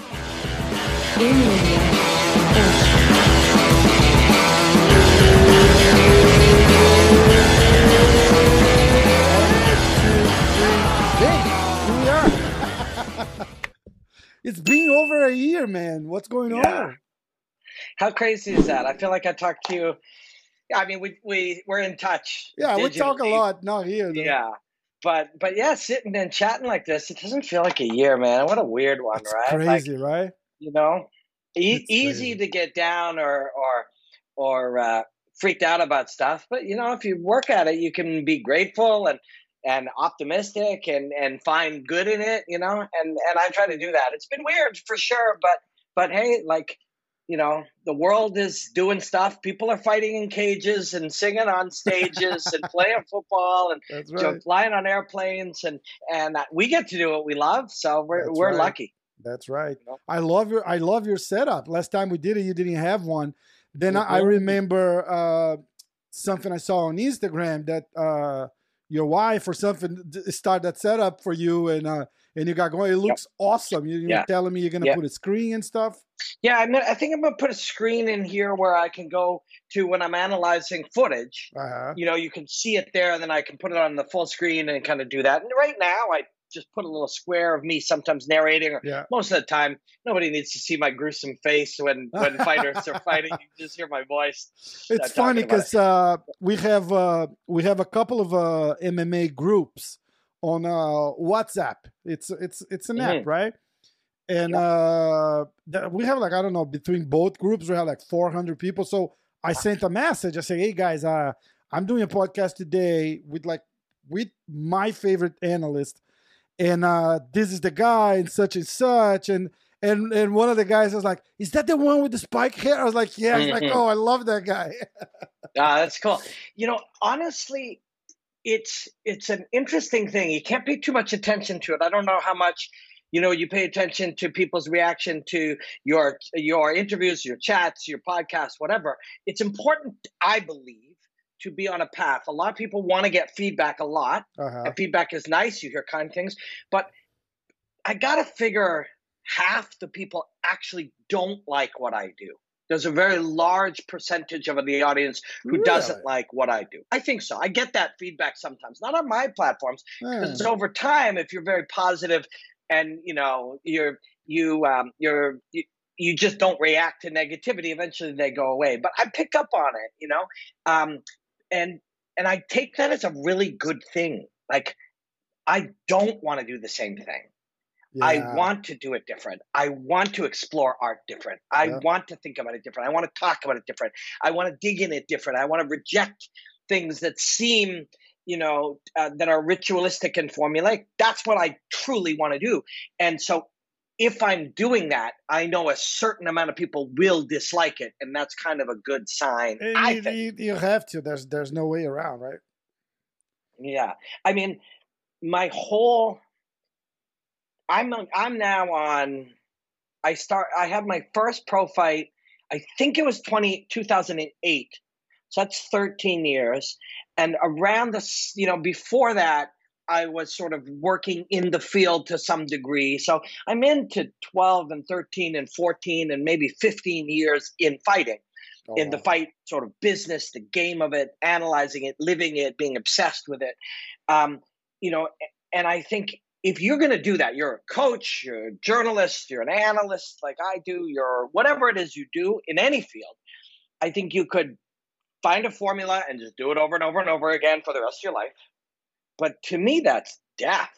it's been over a year, man. What's going yeah. on? How crazy is that? I feel like I talked to you. I mean, we we we're in touch. Yeah, digitally. we talk a lot, not here. Though. Yeah, but but yeah, sitting and chatting like this, it doesn't feel like a year, man. What a weird one, That's right? Crazy, like, right? You know, e- easy to get down or or or uh, freaked out about stuff, but you know, if you work at it, you can be grateful and and optimistic and and find good in it. You know, and and I try to do that. It's been weird for sure, but but hey, like you know, the world is doing stuff. People are fighting in cages and singing on stages and playing football and right. you know, flying on airplanes, and and we get to do what we love. So we're That's we're right. lucky. That's right. You know? I love your I love your setup. Last time we did it, you didn't have one. Then mm-hmm. I, I, remember uh, something I saw on Instagram that uh, your wife or something started that setup for you, and uh, and you got going. It looks yep. awesome. You, are yeah. telling me you're gonna put a screen and stuff. Yeah, I mean, I think I'm gonna put a screen in here where I can go to when I'm analyzing footage. Uh-huh. You know, you can see it there, and then I can put it on the full screen and kind of do that. And right now, I just put a little square of me sometimes narrating. Or yeah. Most of the time, nobody needs to see my gruesome face when when fighters are fighting. You just hear my voice. It's funny because uh, we have uh, we have a couple of uh, MMA groups on uh, WhatsApp. It's it's it's an mm-hmm. app, right? And uh, we have like I don't know between both groups we have like 400 people. So I sent a message. I say, hey guys, uh, I'm doing a podcast today with like with my favorite analyst, and uh, this is the guy and such and such, and and and one of the guys was like, "Is that the one with the spike hair?" I was like, "Yeah." Mm-hmm. like, "Oh, I love that guy." ah, that's cool. You know, honestly, it's it's an interesting thing. You can't pay too much attention to it. I don't know how much you know you pay attention to people's reaction to your your interviews, your chats, your podcasts, whatever. It's important, I believe, to be on a path. A lot of people want to get feedback a lot, uh-huh. and feedback is nice. You hear kind things, but I got to figure half the people actually don't like what I do there's a very large percentage of the audience who really? doesn't like what I do. I think so. I get that feedback sometimes, not on my platforms, because mm. over time, if you're very positive and you know you're you um, you're you, you just don't react to negativity, eventually they go away. But I pick up on it, you know, um, and and I take that as a really good thing. Like I don't want to do the same thing. Yeah. I want to do it different. I want to explore art different. I yeah. want to think about it different. I want to talk about it different. I want to dig in it different. I want to reject things that seem, you know, uh, that are ritualistic and formulaic. That's what I truly want to do. And so if I'm doing that, I know a certain amount of people will dislike it, and that's kind of a good sign. I you, think. You, you have to. There's there's no way around, right? Yeah, I mean, my whole I'm I'm now on. I start. I have my first pro fight. I think it was 20, 2008. So that's 13 years. And around this, you know, before that, I was sort of working in the field to some degree. So I'm into 12 and 13 and 14 and maybe 15 years in fighting, oh, in the fight sort of business, the game of it, analyzing it, living it, being obsessed with it. Um, you know, and I think if you're going to do that, you're a coach, you're a journalist, you're an analyst like I do, you're whatever it is you do in any field, I think you could find a formula and just do it over and over and over again for the rest of your life. But to me, that's death.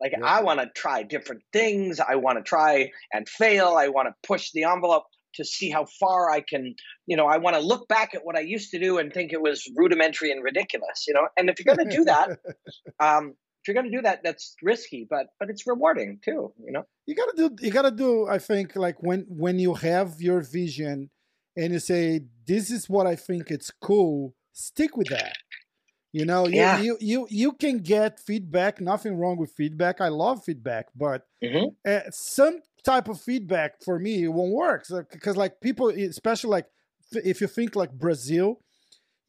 Like, yeah. I want to try different things. I want to try and fail. I want to push the envelope to see how far I can, you know, I want to look back at what I used to do and think it was rudimentary and ridiculous, you know. And if you're going to do that, um, if you're going to do that, that's risky, but but it's rewarding too. You know, you got to do you got to do. I think like when when you have your vision and you say this is what I think it's cool, stick with that. You know, you, yeah. you you you can get feedback. Nothing wrong with feedback. I love feedback, but mm-hmm. uh, some type of feedback for me it won't work because like people, especially like if you think like Brazil,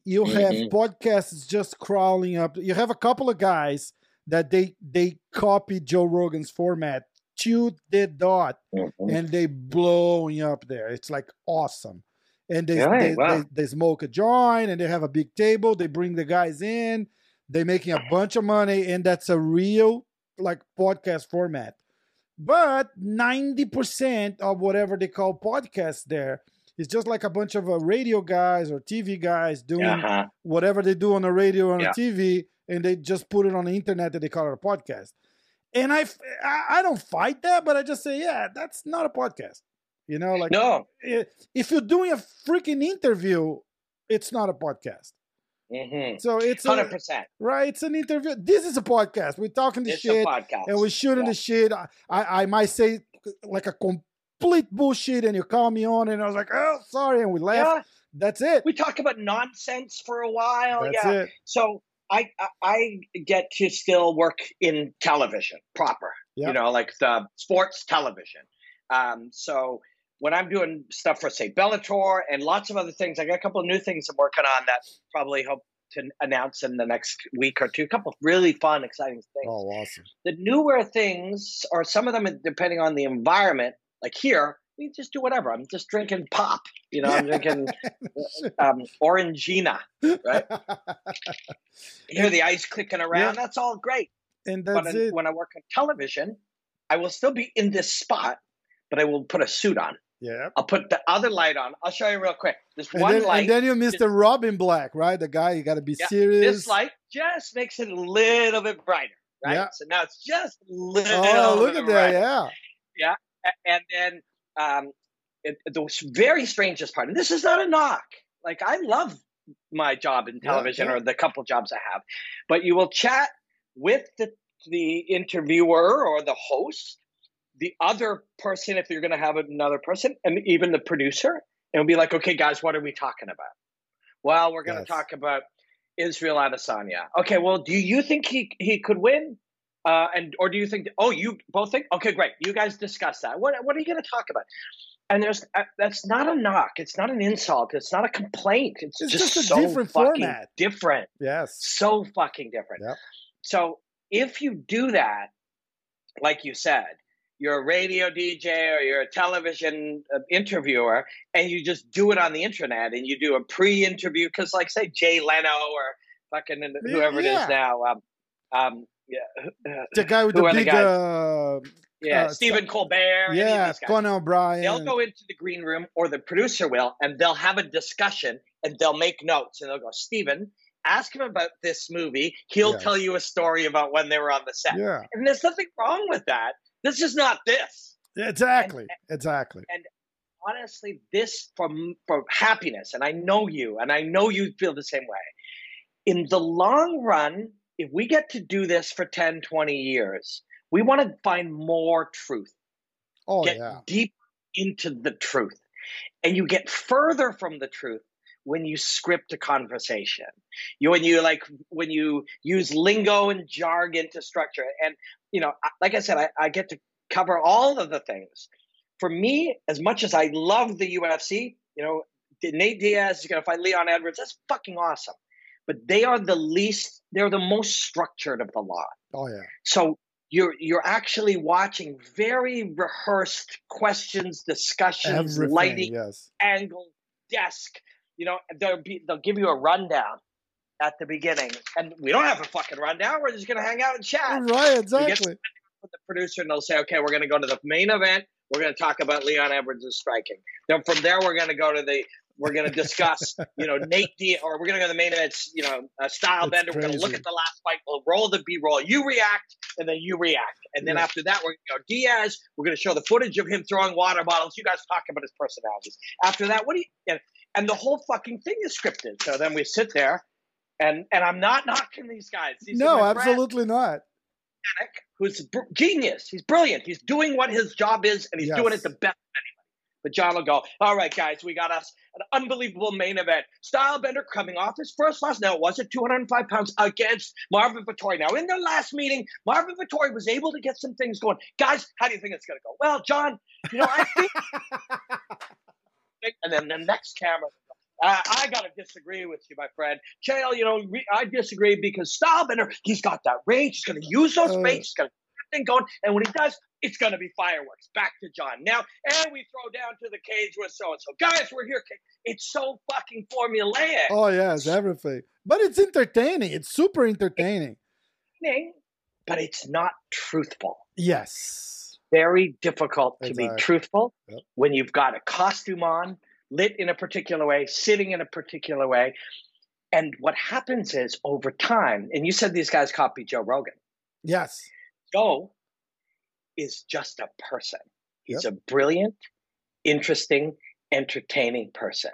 you have mm-hmm. podcasts just crawling up. You have a couple of guys that they they copied Joe Rogan's format shoot the dot Mhm. and they blowing up there. It's like awesome. And they, they, Wow. they, they smoke a joint and they have a big table. They bring the guys in. They're making a bunch of money, and that's a real like podcast format. But 90% of whatever they call podcasts there is just like a bunch of uh, radio guys or TV guys doing Uh-huh. whatever they do on the radio or on Yeah. the TV, and they just put it on the internet and they call it a podcast. And I, I don't fight that, but I just say, yeah, that's not a podcast. You know, like No. if you're doing a freaking interview, it's not a podcast. Mm-hmm. So it's Hundred a, percent. right. It's an interview. This is a podcast. We're talking the It's a shit podcast. and we're shooting Yeah. the shit. I, I, I might say like a complete bullshit, and you call me on, and I was like, oh, sorry, and we laugh. Yeah, That's it. we talked about nonsense for a while. That's yeah. it. So I I- get to still work in television proper. Yep. You know, like the sports television. Um, so when I'm doing stuff for say Bellator and lots of other things, I got a couple of new things I'm working on that probably hope to announce in the next week or two. A couple of really fun, exciting things. Oh, awesome. The newer things, or some of them, depending on the environment, like here, we just do whatever. I'm just drinking pop. You know, I'm drinking um, Orangina. Right. You hear the ice clicking around. That's all great. and that's in- it. when I work on television, I will still be in this spot, but I will put a suit on. Yeah. I'll put the other light on. I'll show you real quick. This And one then, light. and then you're Mr. Robin Black, right? The guy you got to be Yeah, serious. this light just makes it a little bit brighter, right? Yeah. So now it's just a little. Oh, look at that! brighter. Yeah. And then um, it, the very strangest part, and this is not a knock. Like I love my job in Yeah, television yeah. or the couple jobs I have, but you will chat with the the interviewer or the host, the other person if you're going to have another person, and even the producer, and it'll be like, okay, guys, what are we talking about? Well, we're going to Yes. talk about Israel Adesanya. Okay, well, do you think he he could win? Uh, and or do you think? Oh, you both think? Okay, great. You guys discuss that. What what are you going to talk about? And there's uh, that's not a knock. It's not an insult. It's not a complaint. It's, It's just, just a so different fucking format. different. Yes. So fucking different. Yep. So if you do that, like you said, you're a radio DJ or you're a television uh, interviewer, and you just do it on the internet, and you do a pre-interview because, like, say Jay Leno or fucking whoever it Yeah. is now, um, um, yeah, The guy with Who the are the big, uh, yeah, Uh, Stephen Colbert, yeah. Conan O'Brien. They'll go into the green room, or the producer will, and they'll have a discussion, and they'll make notes, and they'll go, Stephen, ask him about this movie. He'll Yes. tell you a story about when they were on the set. Yeah, And there's nothing wrong with that. This is not this. exactly, exactly. And honestly, this from for happiness, and I know you, and I know you feel the same way. In the long run, if we get to do this for 10, 20 years, we want to find more truth. Oh get yeah, deep into the truth. And you get further from the truth when you script a conversation. You when you like when you use lingo and jargon to structure it. And you know, like I said, I, I get to cover all of the things. For me, as much as I love the UFC, you know, Nate Diaz is going to fight Leon Edwards. That's fucking awesome. But they are the least. They're the most structured of the lot. oh yeah. So you're you're actually watching very rehearsed questions, discussions, Everything. lighting, Yes. angle, desk. You know, they'll be they'll give you a rundown at the beginning, and we don't have a fucking rundown. We're just gonna hang out and chat Right. Exactly. with the producer, and they'll say, okay, we're gonna go to the main event. We're gonna talk about Leon Edwards' striking. Then from there, we're gonna go to the we're going to discuss, you know, Nate Diaz, or we're going to go to the main event, you know, uh, Stylebender. We're going to look at the last fight. We'll roll the B roll. You react, and then you react. And then Yeah. after that, we're going to go Diaz. We're going to show the footage of him throwing water bottles. You guys talk about his personalities. After that, what do you, and, and the whole fucking thing is scripted. So then we sit there, and and I'm not knocking these guys. These No, friends absolutely not. who's br- genius. He's brilliant. He's doing what his job is, and he's doing it the best of anybody. But John will go, all right, guys, we got us an unbelievable main event. Stylebender coming off his first loss. Now, it was at 205 pounds against Marvin Vettori. Now, in their last meeting, Marvin Vettori was able to get some things going. Guys, how do you think it's going to go? Well, John, you know, I think. and then the next camera, uh, I got to disagree with you, my friend. Chael, you know, re- I disagree because Stylebender, he's got that range. He's going to use those Uh. He's to thing going. And when he does, it's going to be fireworks. Back to John. Now, and we throw down to the cage with so and so. Guys, we're here. It's so fucking formulaic. Oh, yeah, it's everything. But it's entertaining. It's super entertaining. But it's not truthful. Yes. Very difficult to exactly. be truthful yep. when you've got a costume on, lit in a particular way, sitting in a particular way. And what happens is over time, and you said these guys copy Joe Rogan. Yes. Joe is just a person. He's yep. a brilliant, interesting, entertaining person.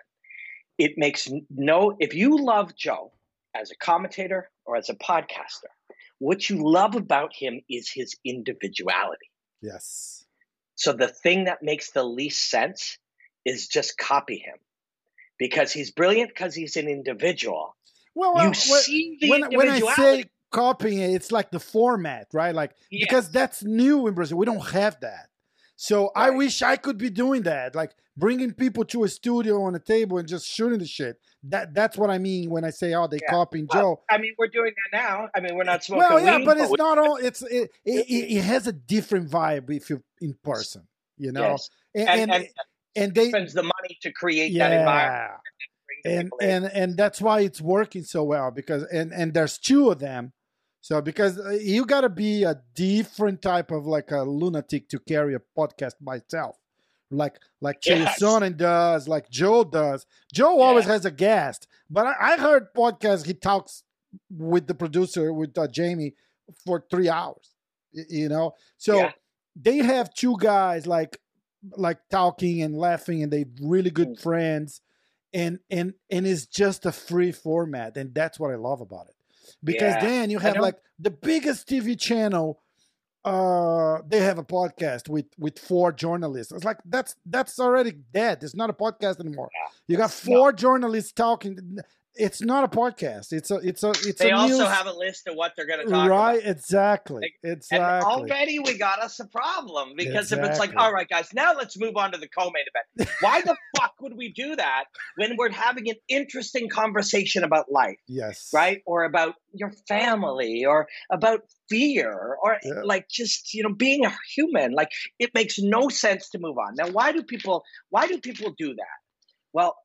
It makes no, if you love Joe as a commentator or as a podcaster, what you love about him is his individuality. Yes. So the thing that makes the least sense is just copy him because he's brilliant because he's an individual. Well, you see the when, when I say copying it, it's like the format, right? Like yes. because that's new in Brazil. We don't have that. So right. I wish I could be doing that, like bringing people to a studio on a table and just shooting the shit. That that's what I mean when I say, "Oh, they yeah. copying well, Joe." I mean, we're doing that now. I mean, we're not smoking. Well, yeah, weed, but it's not all. It's it, it, it, has a different vibe if you're in person, you know. Yes. And, and, and, and they spends the money to create yeah. that environment and and and that's why it's working so well because and and there's two of them so because uh, you got to be a different type of like a lunatic to carry a podcast by itself like like yes. Sonnen does like joe does joe yeah. always has a guest but I, I, heard podcast he talks with the producer with uh, jamie for three hours you know so yeah. they have two guys like like talking and laughing and they really good mm. friends and and and it's just a free format and that's what i love about it because yeah, then you have like the biggest tv channel uh they have a podcast with with four journalists. It's like that's that's already dead. It's not a podcast anymore. Yeah, you got four journalists talking it's not a podcast. It's a it's a it's. They a also news... have a list of what they're going to talk right, about. exactly, like, exactly. And already we got us a problem because exactly. if it's like, all right, guys, now let's move on to the co-main event. Why the fuck would we do that when we're having an interesting conversation about life? Yes, right, or about your family, or about fear, or yeah. like just you know being a human. Like it makes no sense to move on. Now, why do people? Why do people do that? Well,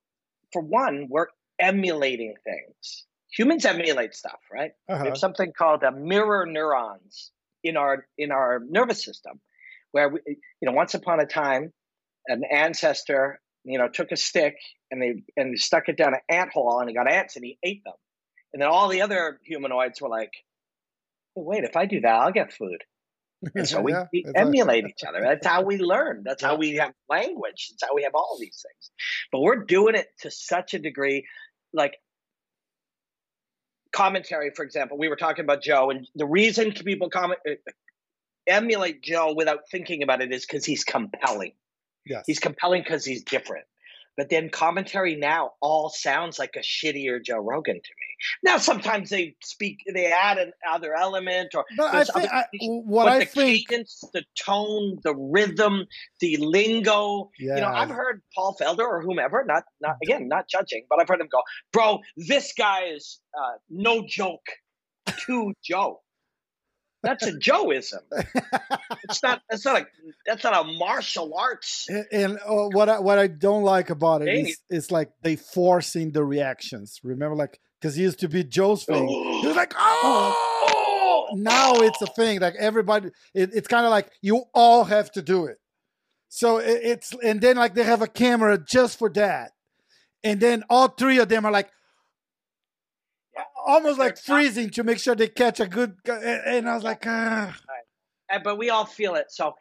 for one, we're emulating things. Humans emulate stuff, right? Uh-huh. Have something called a mirror neurons in our in our nervous system, where we, you know, once upon a time, an ancestor, you know, took a stick and they and they stuck it down an ant hole and he got ants and he ate them, and then all the other humanoids were like, hey, "Wait, if I do that, I'll get food." And so we, yeah, we emulate each other. That's how we learn. That's how we have language. That's how we have all these things. But we're doing it to such a degree like commentary, for example, we were talking about Joe, and the reason people comment uh, emulate Joe without thinking about it is because he's compelling. Yes. He's compelling because he's different. But then commentary now all sounds like a shittier Joe Rogan to me. Now sometimes they speak, they add another element, or but I think I, what I the think cadence, the tone, the rhythm, the lingo. Yeah. You know, I've heard Paul Felder or whomever, not not again, not judging, but I've heard him go, "Bro, this guy is uh, no joke to Joe." That's a Joeism. it's not. That's not a. That's not a martial arts. And, and uh, what I, what I don't like about it is, is like they forcing the reactions. Remember, like because he used to be Joe's thing. he was like, oh! Now it's a thing. Like everybody, it, it's kind of like you all have to do it. So it, it's and then like they have a camera just for that, and then all three of them are like almost like freezing to make sure they catch a good. And I was like, ah. Right. But we all feel it. So,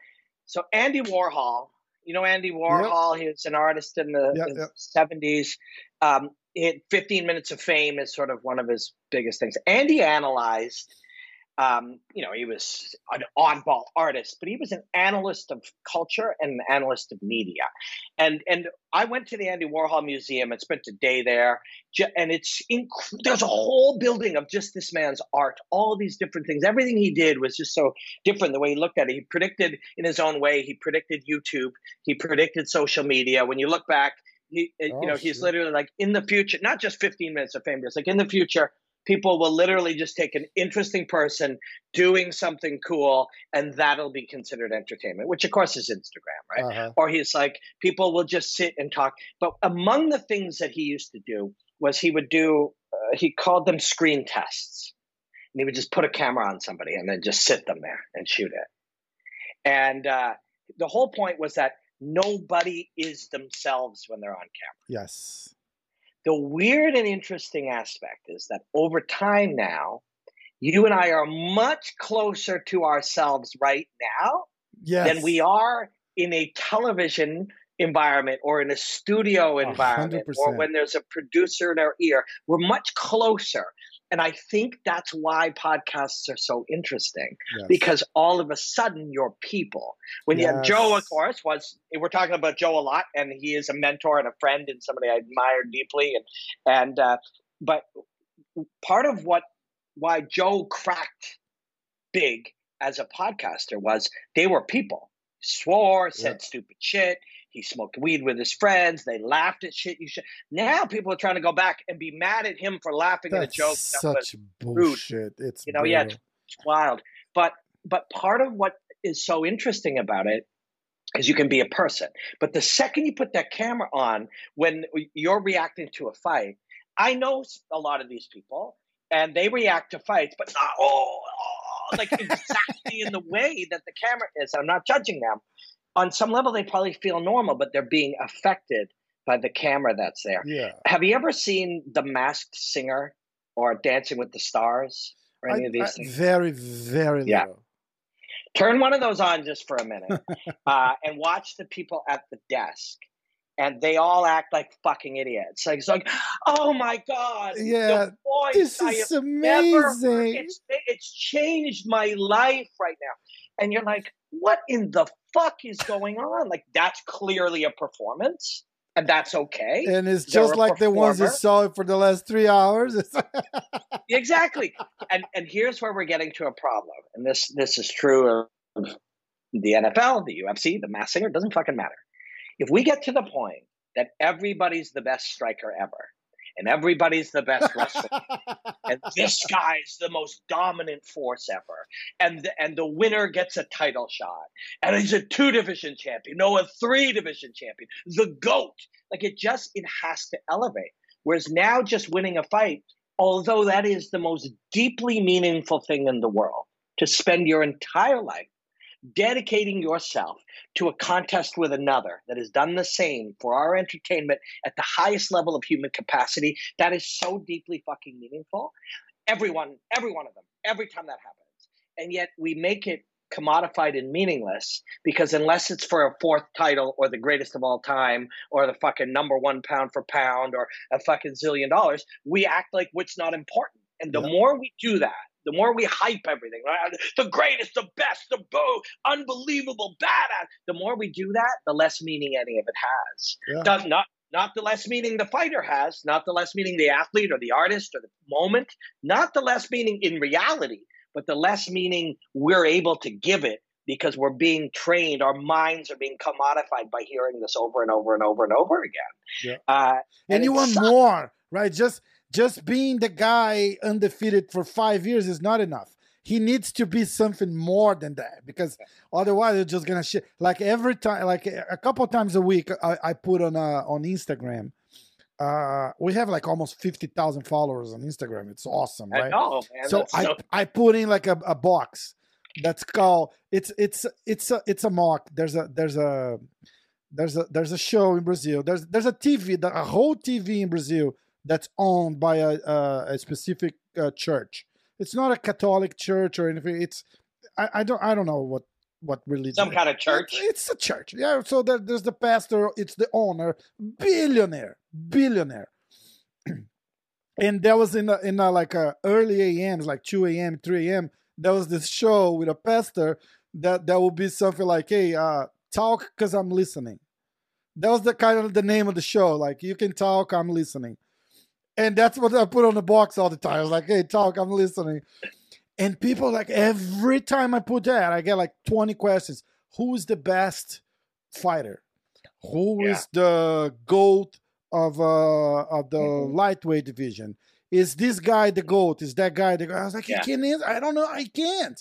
so Andy Warhol, you know Andy Warhol. Yep. He was an artist in the yep, seventies. Yep. Um, 15 minutes of fame is sort of one of his biggest things. Andy analyzed um, you know, he was an oddball artist, but he was an analyst of culture and an analyst of media. And and I went to the Andy Warhol Museum and spent a day there, and it's inc- there's a whole building of just this man's art, all these different things. Everything he did was just so different. The way he looked at it, he predicted in his own way. He predicted YouTube. He predicted social media. When you look back, he oh, you know he's literally like in the future, not just 15 minutes of fame, but it's like in the future people will literally just take an interesting person doing something cool and that'll be considered entertainment which of course is instagram right? Uh-huh. or he's like people will just sit and talk. But among the things that he used to do was he would do uh, he called them screen tests. And he would just put a camera on somebody and then just sit them there and shoot it. And uh, the whole point was that nobody is themselves when they're on camera. Yes the weird and interesting aspect is that over time now, you and I are much closer to ourselves right now yes. than we are in a television environment or in a studio environment 100%. or when there's a producer in our ear. We're much closer. And I think that's why podcasts are so interesting yes. because all of a sudden you're people. When yes. you have Joe, of course, was we're talking about Joe a lot, and he is a mentor and a friend and somebody I admire deeply. And and uh, but part of what why Joe cracked big as a podcaster was they were people. Swore, said yeah. stupid shit, he smoked weed with his friends. They laughed at shit. You should. Now people are trying to go back and be mad at him for laughing That's at a joke. Such bullshit. Rude. It's you know, brutal. yeah, it's, it's wild. But but part of what is so interesting about it is you can be a person. But the second you put that camera on, when you're reacting to a fight, I know a lot of these people, and they react to fights, but not oh, oh, oh like exactly in the way that the camera is. I'm not judging them, on some level they probably feel normal, but they're being affected by the camera that's there. Yeah. Have you ever seen The Masked Singer or Dancing with the Stars or any I, of these I, things? Very, very yeah. Little. Turn one of those on just for a minute uh, and watch the people at the desk. And they all act like fucking idiots. Like it's like, oh my god, yeah, voice, this is amazing. It's, it's changed my life right now. And you're like, what in the fuck is going on? Like that's clearly a performance, and that's okay. And it's They're just like the ones who saw it for the last three hours. exactly. And and here's where we're getting to a problem. And this this is true of the NFL, the UFC, the Masked Singer. It doesn't fucking matter. If we get to the point that everybody's the best striker ever, and everybody's the best wrestler. and this guy's the most dominant force ever. And the, and the winner gets a title shot. And he's a two division champion, no, a three division champion, the GOAT. Like it just, it has to elevate. Whereas now just winning a fight, although that is the most deeply meaningful thing in the world, to spend your entire life dedicating yourself to a contest with another that has done the same for our entertainment at the highest level of human capacity, that is so deeply fucking meaningful. Everyone, every one of them, every time that happens. And yet we make it commodified and meaningless because unless it's for a fourth title or the greatest of all time or the fucking number one pound for pound or a fucking zillion dollars, we act like what's not important. And the more we do that, the more we hype everything, right? The greatest, the best, the boo, unbelievable, badass. The more we do that, the less meaning any of it has. Yeah. Does not not the less meaning the fighter has, not the less meaning the athlete or the artist or the moment, not the less meaning in reality, but the less meaning we're able to give it because we're being trained, our minds are being commodified by hearing this over and over and over and over again. Yeah. Uh, and, and you want more, right? Just just being the guy undefeated for five years is not enough. He needs to be something more than that because otherwise it's just gonna shit. Like every time, like a couple times a week, I, I put on uh, on Instagram. Uh, we have like almost fifty thousand followers on Instagram. It's awesome, right? I know, man. So I so... I put in like a, a box that's called it's it's it's a it's a mock. There's a there's a there's a there's a show in Brazil. There's there's a TV, a whole TV in Brazil that's owned by a, a, a specific uh, church. It's not a Catholic church or anything. It's I, I don't I don't know what what religion. Some kind of church. It's, it's a church. Yeah. So there, there's the pastor. It's the owner. Billionaire. Billionaire. and that was in a, in a, like a early a.m. like two a.m. three a.m. There was this show with a pastor that that would be something like, "Hey, uh, talk because I'm listening." That was the kind of the name of the show. Like you can talk, I'm listening. And that's what I put on the box all the time. I was like, hey, talk, I'm listening. And people like every time I put that, I get like 20 questions. Who is the best fighter? Who yeah. is the GOAT of uh of the mm-hmm. lightweight division? is this guy the goat? Is that guy the goat? I was like, yeah. you can't answer. I don't know. I can't.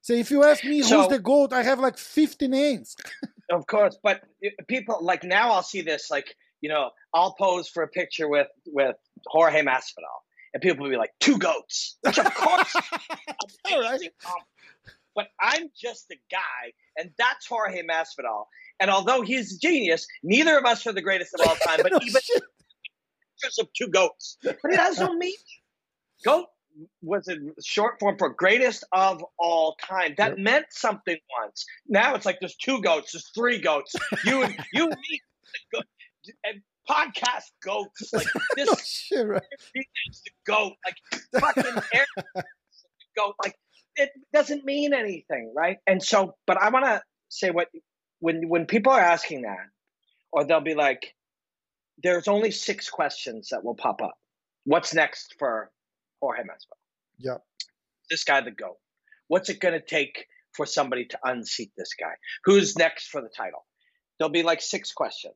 So if you ask me so, who's the goat, I have like 50 names. of course, but people like now I'll see this like you know I'll pose for a picture with with Jorge Masvidal, and people will be like two goats, which of course, all right. Um, but I'm just a guy, and that's Jorge Masvidal. And although he's a genius, neither of us are the greatest of all time. But no even of two goats, but it has no meat. Goat was a short form for greatest of all time. That yep. meant something once. Now it's like there's two goats, there's three goats. You and you and me, and podcast goats. Like this no shit, right? is the goat. Like fucking air goat. Like it doesn't mean anything, right? And so, but I want to say what when when people are asking that, or they'll be like, "There's only six questions that will pop up. What's next for Jorge Masvidal? Yeah, This guy the goat. What's it going to take for somebody to unseat this guy? Who's next for the title? There'll be like six questions.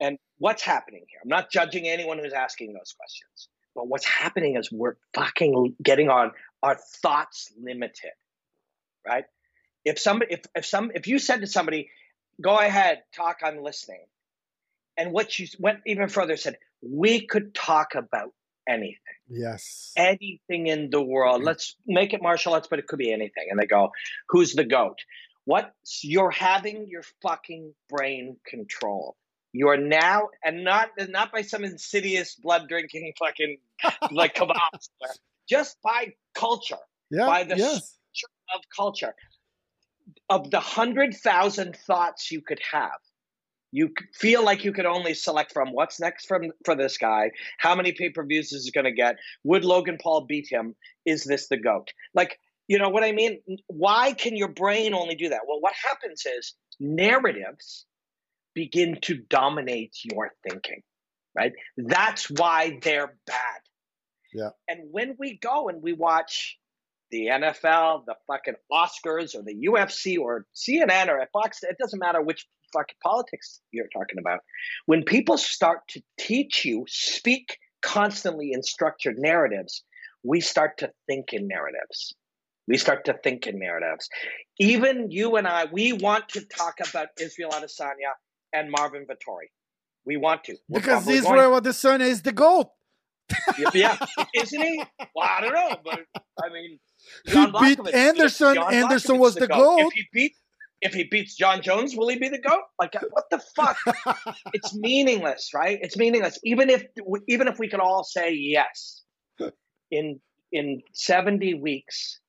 And what's happening here? I'm not judging anyone who's asking those questions, but what's happening is we're fucking getting on our thoughts limited, right? If somebody, if, if some, if you said to somebody, "Go ahead, talk, I'm listening," and what you went even further, said, "We could talk about anything. Yes. Anything in the world. Mm-hmm. Let's make it martial arts, but it could be anything. And they go, Who's the goat? What you're having your fucking brain control. You're now and not not by some insidious blood drinking fucking like kebabs, just by culture. Yeah, by the yes. of culture. Of the hundred thousand thoughts you could have, you feel like you could only select from what's next from for this guy how many pay-per-views is he going to get would logan paul beat him is this the goat like you know what i mean why can your brain only do that well what happens is narratives begin to dominate your thinking right that's why they're bad yeah and when we go and we watch the NFL, the fucking Oscars, or the UFC, or CNN, or Fox, it doesn't matter which fucking politics you're talking about. When people start to teach you, speak constantly in structured narratives, we start to think in narratives. We start to think in narratives. Even you and I, we want to talk about Israel Adesanya and Marvin Vettori. We want to. We're because Israel Adesanya is the GOAT. yeah, isn't he? Well, I don't know, but I mean, John he beat Anderson. John Anderson was the, the goat. If he beat if he beats Jon Jones, will he be the goat? Like, what the fuck? it's meaningless, right? It's meaningless. Even if even if we could all say yes, in in seventy weeks,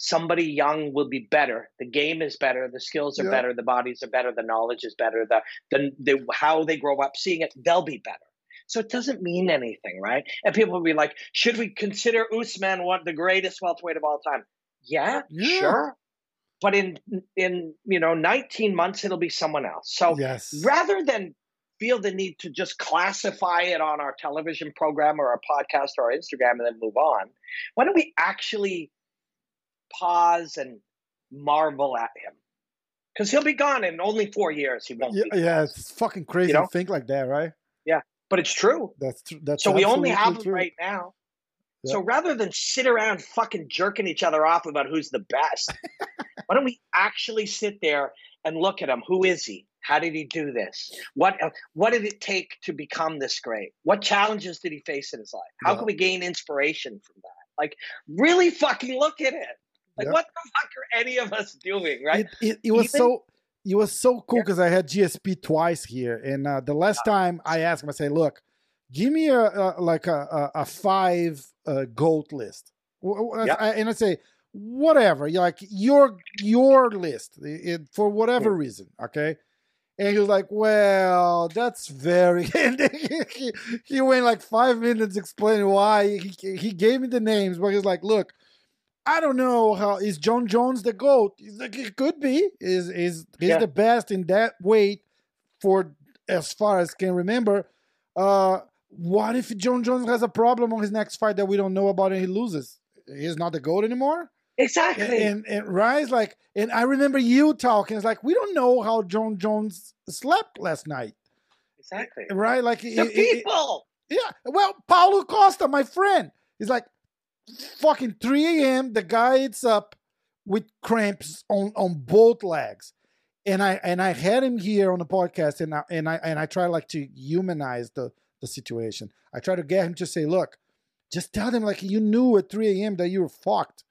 somebody young will be better. The game is better. The skills are yeah. better. The bodies are better. The knowledge is better. The, the the how they grow up seeing it, they'll be better. So it doesn't mean anything, right? And people will be like, should we consider Usman one the greatest welterweight of all time? Yeah, yeah. sure but in in you know 19 months it'll be someone else so yes. rather than feel the need to just classify it on our television program or our podcast or our instagram and then move on why don't we actually pause and marvel at him because he'll be gone in only four years he won't yeah, yeah it's fucking crazy you know? to think like that right yeah but it's true that's true that's so we only have him right now so rather than sit around fucking jerking each other off about who's the best, why don't we actually sit there and look at him? Who is he? How did he do this? What what did it take to become this great? What challenges did he face in his life? How yeah. can we gain inspiration from that? Like really fucking look at it. Like what the fuck are any of us doing, right? It, it, it was Even, so it was so cool because. I had GSP twice here, and uh, the last time I asked him, I say, "Look, give me a, a like a, a, five uh, goat list. And I say, whatever, like your your list it, for whatever reason, okay. And he was like, "Well, that's very." And he, he went like five minutes explaining why. He he gave me the names, but he's like, "Look, I don't know how is Jon Jones the goat. It could be. Is is he's yeah. the best in that weight for as far as can remember. Uh, what if Jon Jones has a problem on his next fight that we don't know about and he loses? He's not the GOAT anymore? Exactly. And, and, and Rise, like, and I remember you talking, it's like, we don't know how Jon Jones slept last night. Exactly. Right? Like, the it, people. Yeah. Well, Paulo Costa, my friend, he's like, fucking 3 a.m. The guy it's up with cramps on on both legs, and I and I had him here on the podcast, and I and I and I try like to humanize the the situation. I try to get him to say, look, just tell them like you knew at 3 a.m. that you were fucked,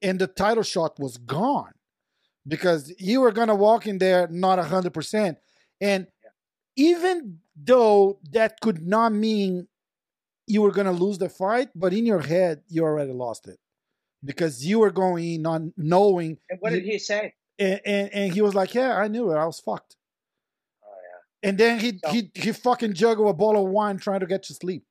and the title shot was gone because you were gonna walk in there not hundred percent, and even though that could not mean you were gonna lose the fight, but in your head you already lost it because you were going in on knowing. And what did he say? And, and, and he was like, "Yeah, I knew it. I was fucked." Oh yeah. And then he so, he he fucking juggled a bottle of wine trying to get to sleep.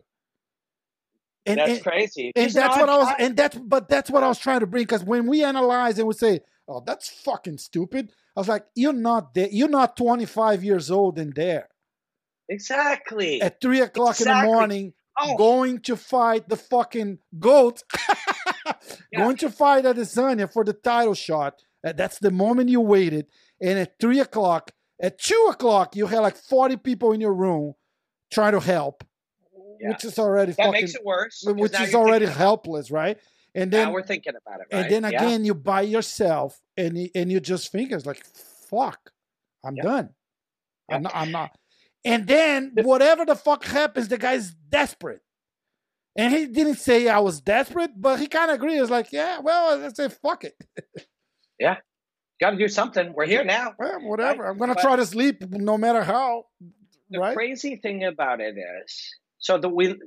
And, that's and, crazy. And that's what I was. And that's but that's what I was trying to bring because when we analyze and we say, "Oh, that's fucking stupid," I was like, "You're not there. You're not 25 years old and there." Exactly. At three o'clock exactly. in the morning, oh. going to fight the fucking goat, yeah. going to fight Adesanya for the title shot. That's the moment you waited. And at three o'clock, at two o'clock, you had like 40 people in your room trying to help, yeah. which is already that fucking, makes it worse. Which is already helpless, right? And then now we're thinking about it, right? And then again, yeah. you by yourself, and and you just think it's like, fuck, I'm done. I'm not. I'm not. And then whatever the fuck happens, the guy's desperate. And he didn't say I was desperate, but he kind of agreed. He was like, yeah, well, I say fuck it. yeah. Got to do something. We're here now. Well, whatever. Right? I'm going to try to sleep no matter how. The right? crazy thing about it is so that we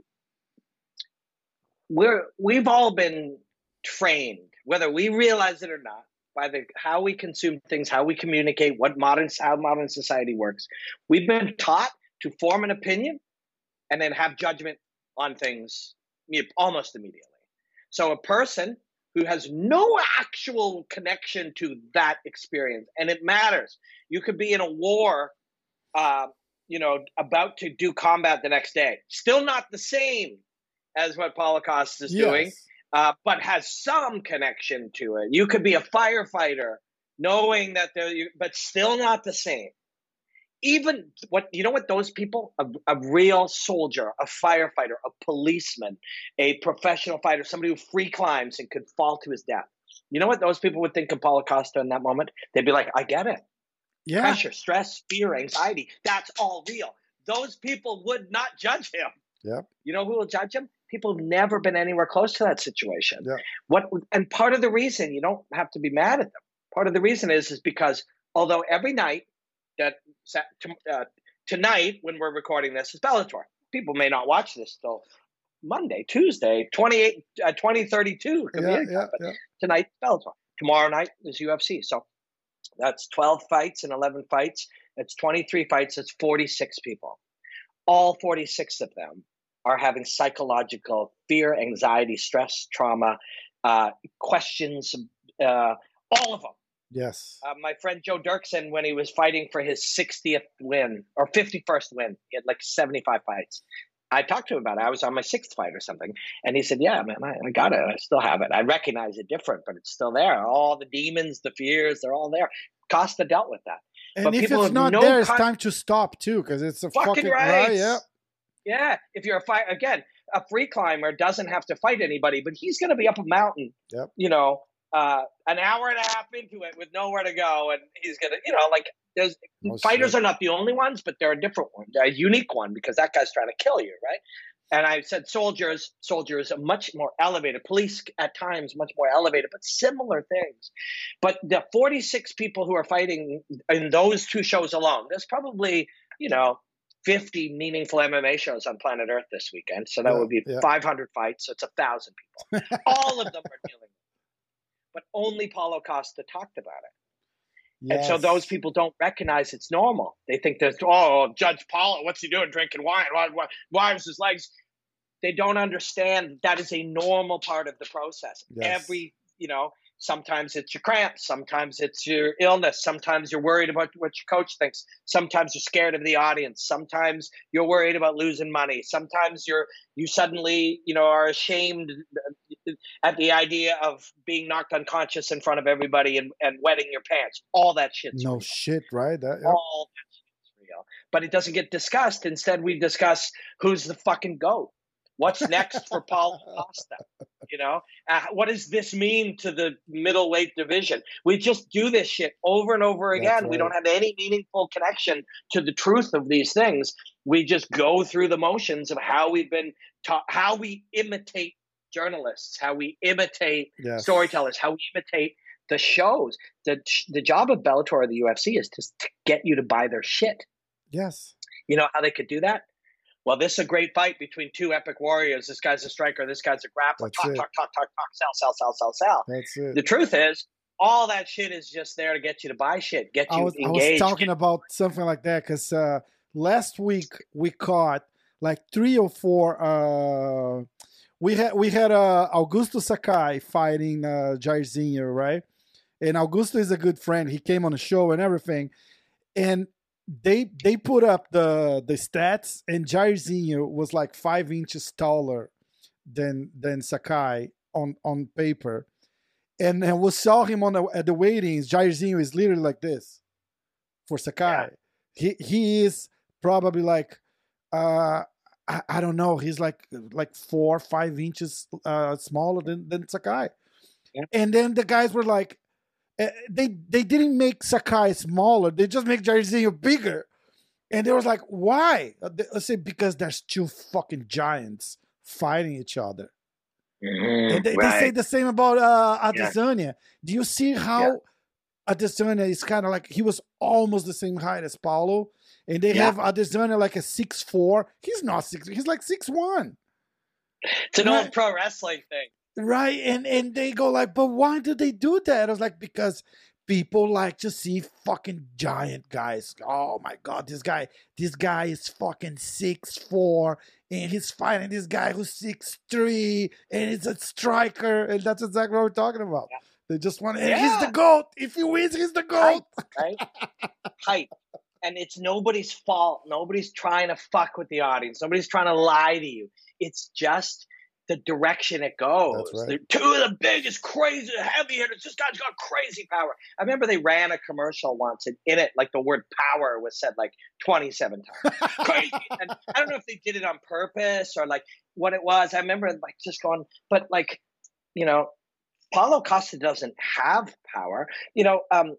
we're we've all been trained, whether we realize it or not, by the how we consume things, how we communicate, what modern how modern society works. We've been taught to form an opinion and then have judgment on things almost immediately. So a person who has no actual connection to that experience, and it matters. You could be in a war, uh, you know, about to do combat the next day. Still not the same as what Costa is yes. doing uh, but has some connection to it. You could be a firefighter knowing that they're, but still not the same. Even what you know what those people a, a real soldier, a firefighter, a policeman, a professional fighter, somebody who free climbs and could fall to his death. You know what those people would think of Paulo Costa in that moment? They'd be like, I get it. Yeah. Pressure, stress, fear, anxiety. That's all real. Those people would not judge him. Yep. You know who will judge him? People have never been anywhere close to that situation. Yeah. What and part of the reason you don't have to be mad at them. Part of the reason is is because although every night that uh, tonight when we're recording this is Bellator, people may not watch this till Monday, Tuesday, 28, uh, 2032. Yeah, yeah, yeah. Tonight, Bellator. Tomorrow night is UFC. So that's 12 fights and 11 fights. It's 23 fights. It's 46 people. All 46 of them are having psychological fear, anxiety, stress, trauma, uh, questions, uh, all of them. Yes. Uh, my friend Joe Doerksen, when he was fighting for his 60th win or 51st win, he had like 75 fights. I talked to him about it. I was on my sixth fight or something. And he said, Yeah, man, I, I got it. I still have it. I recognize it different, but it's still there. All the demons, the fears, they're all there. Costa dealt with that. And but if it's not no there, it's time to stop too, because it's a fucking, fucking right. right. Yeah. Yeah, if you're a fight again, a free climber doesn't have to fight anybody, but he's going to be up a mountain. Yep. You know, uh, an hour and a half into it with nowhere to go, and he's going to, you know, like there's oh, fighters are not the only ones, but they're a different one, a unique one because that guy's trying to kill you, right? And I said soldiers, soldiers are much more elevated. Police at times much more elevated, but similar things. But the 46 people who are fighting in those two shows alone, there's probably you know 50 meaningful MMA shows on planet Earth this weekend. So that yeah, would be yeah. 500 fights. So it's a thousand people. All of them are dealing with, it. but only Paulo Costa talked about it. Yes. And so those people don't recognize it's normal. They think that, oh, Judge Paulo, what's he doing drinking wine? Why, why, why was his legs? They don't understand that is a normal part of the process. Yes. Every, you know, Sometimes it's your cramps. Sometimes it's your illness. Sometimes you're worried about what your coach thinks. Sometimes you're scared of the audience. Sometimes you're worried about losing money. Sometimes you're you suddenly you know are ashamed at the idea of being knocked unconscious in front of everybody and, and wetting your pants. All that shit's no real. shit, right? That, yep. All that shit's real. but it doesn't get discussed. Instead, we discuss who's the fucking goat. What's next for Paul Costa? You know, uh, what does this mean to the middleweight division? We just do this shit over and over again. Right. We don't have any meaningful connection to the truth of these things. We just go through the motions of how we've been taught, how we imitate journalists, how we imitate yes. storytellers, how we imitate the shows. The the job of Bellator or the UFC is to, to get you to buy their shit. Yes. You know how they could do that? Well, this is a great fight between two epic warriors. This guy's a striker. This guy's a grappler. Talk, talk, talk, talk, talk, sell, sell, sell, sell, sell. That's it. The truth is, all that shit is just there to get you to buy shit, get you I was, engaged. I was talking about something like that because uh, last week we caught like three or four. Uh, we had we had uh, Augusto Sakai fighting uh, Jairzinho, right? And Augusto is a good friend. He came on the show and everything. And they they put up the the stats, and Jairzinho was like five inches taller than than Sakai on on paper, and, and we saw him on the, at the weightings. Jairzinho is literally like this for Sakai. Yeah. He he is probably like uh I, I don't know. He's like like four five inches uh smaller than than Sakai. Yeah. And then the guys were like, uh, they they didn't make Sakai smaller. They just make Jairzinho bigger. And they was like, why? Uh, I said because there's two fucking giants fighting each other. Mm-hmm, they, right. they, say the same about uh, Adesanya. Yeah. Do you see how yeah. Adesanya is kind of like he was almost the same height as Paulo, and they yeah. have Adesanya like a six four. He's not six. He's like six one. It's an old pro wrestling thing right and and they go like but why do they do that? I was like because people like to see fucking giant guys. Oh my god this guy this guy is fucking six four and he's fighting this guy who's six three and he's a striker and that's exactly what we're talking about. Yeah. they just want yeah. he's the goat. If he wins he's the goat. right? Hype. And it's nobody's fault. Nobody's trying to fuck with the audience. Nobody's trying to lie to you. It's just the direction it goes. Right. two of the biggest, crazy heavy hitters. This guy's got crazy power. I remember they ran a commercial once, and in it, like the word power was said like 27 times. crazy. And I don't know if they did it on purpose or like what it was. I remember like just going, but like, you know, Paulo Costa doesn't have power. You know, um,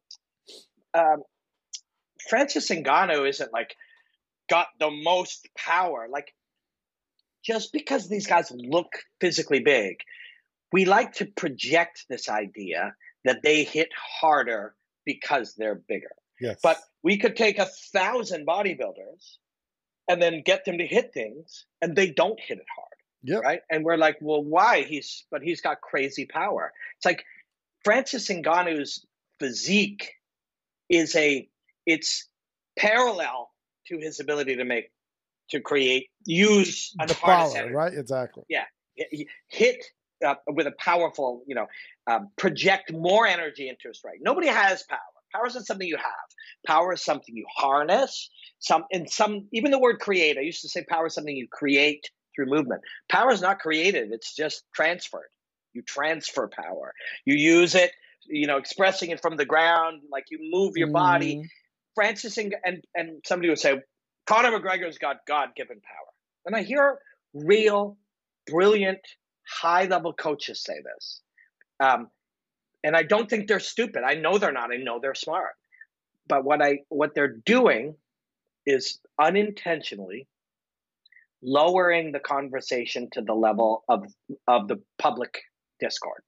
um, Francis Ngannou isn't like got the most power. Like just because these guys look physically big, we like to project this idea that they hit harder because they're bigger. Yes. But we could take a thousand bodybuilders and then get them to hit things and they don't hit it hard. Yep. Right. And we're like, well, why? He's but he's got crazy power. It's like Francis Ngannou's physique is a it's parallel to his ability to make to create use the power, right? Exactly. Yeah, hit uh, with a powerful, you know, um, project more energy into a strike. Nobody has power. Power isn't something you have. Power is something you harness. Some in some even the word create. I used to say power is something you create through movement. Power is not created. It's just transferred. You transfer power. You use it. You know, expressing it from the ground, like you move your mm. body. Mm-hmm. Francis and, and and somebody would say, Conor McGregor's got God given power. And I hear real, brilliant, high level coaches say this. Um, and I don't think they're stupid. I know they're not. I know they're smart. But what I what they're doing is unintentionally lowering the conversation to the level of of the public discord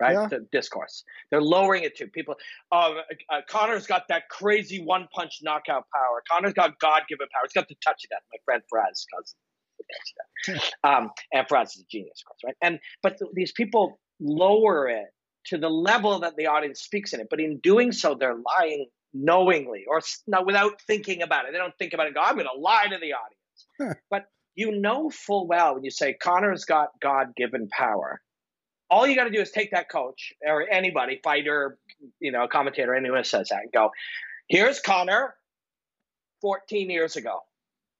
right? Yeah. The discourse. They're lowering it to people. Uh, uh, Conor's got that crazy one punch knockout power. Conor's got God given power. He's got the touch of that. My friend Firas cousin. um, and Firas is a genius, of course, right? And but th- these people lower it to the level that the audience speaks in it. But in doing so, they're lying knowingly or not without thinking about it. They don't think about it. And go, I'm going to lie to the audience. but you know full well when you say Conor's got God given power all you got to do is take that coach or anybody, fighter, you know, commentator, anyone says that, and go, here's Conor 14 years ago.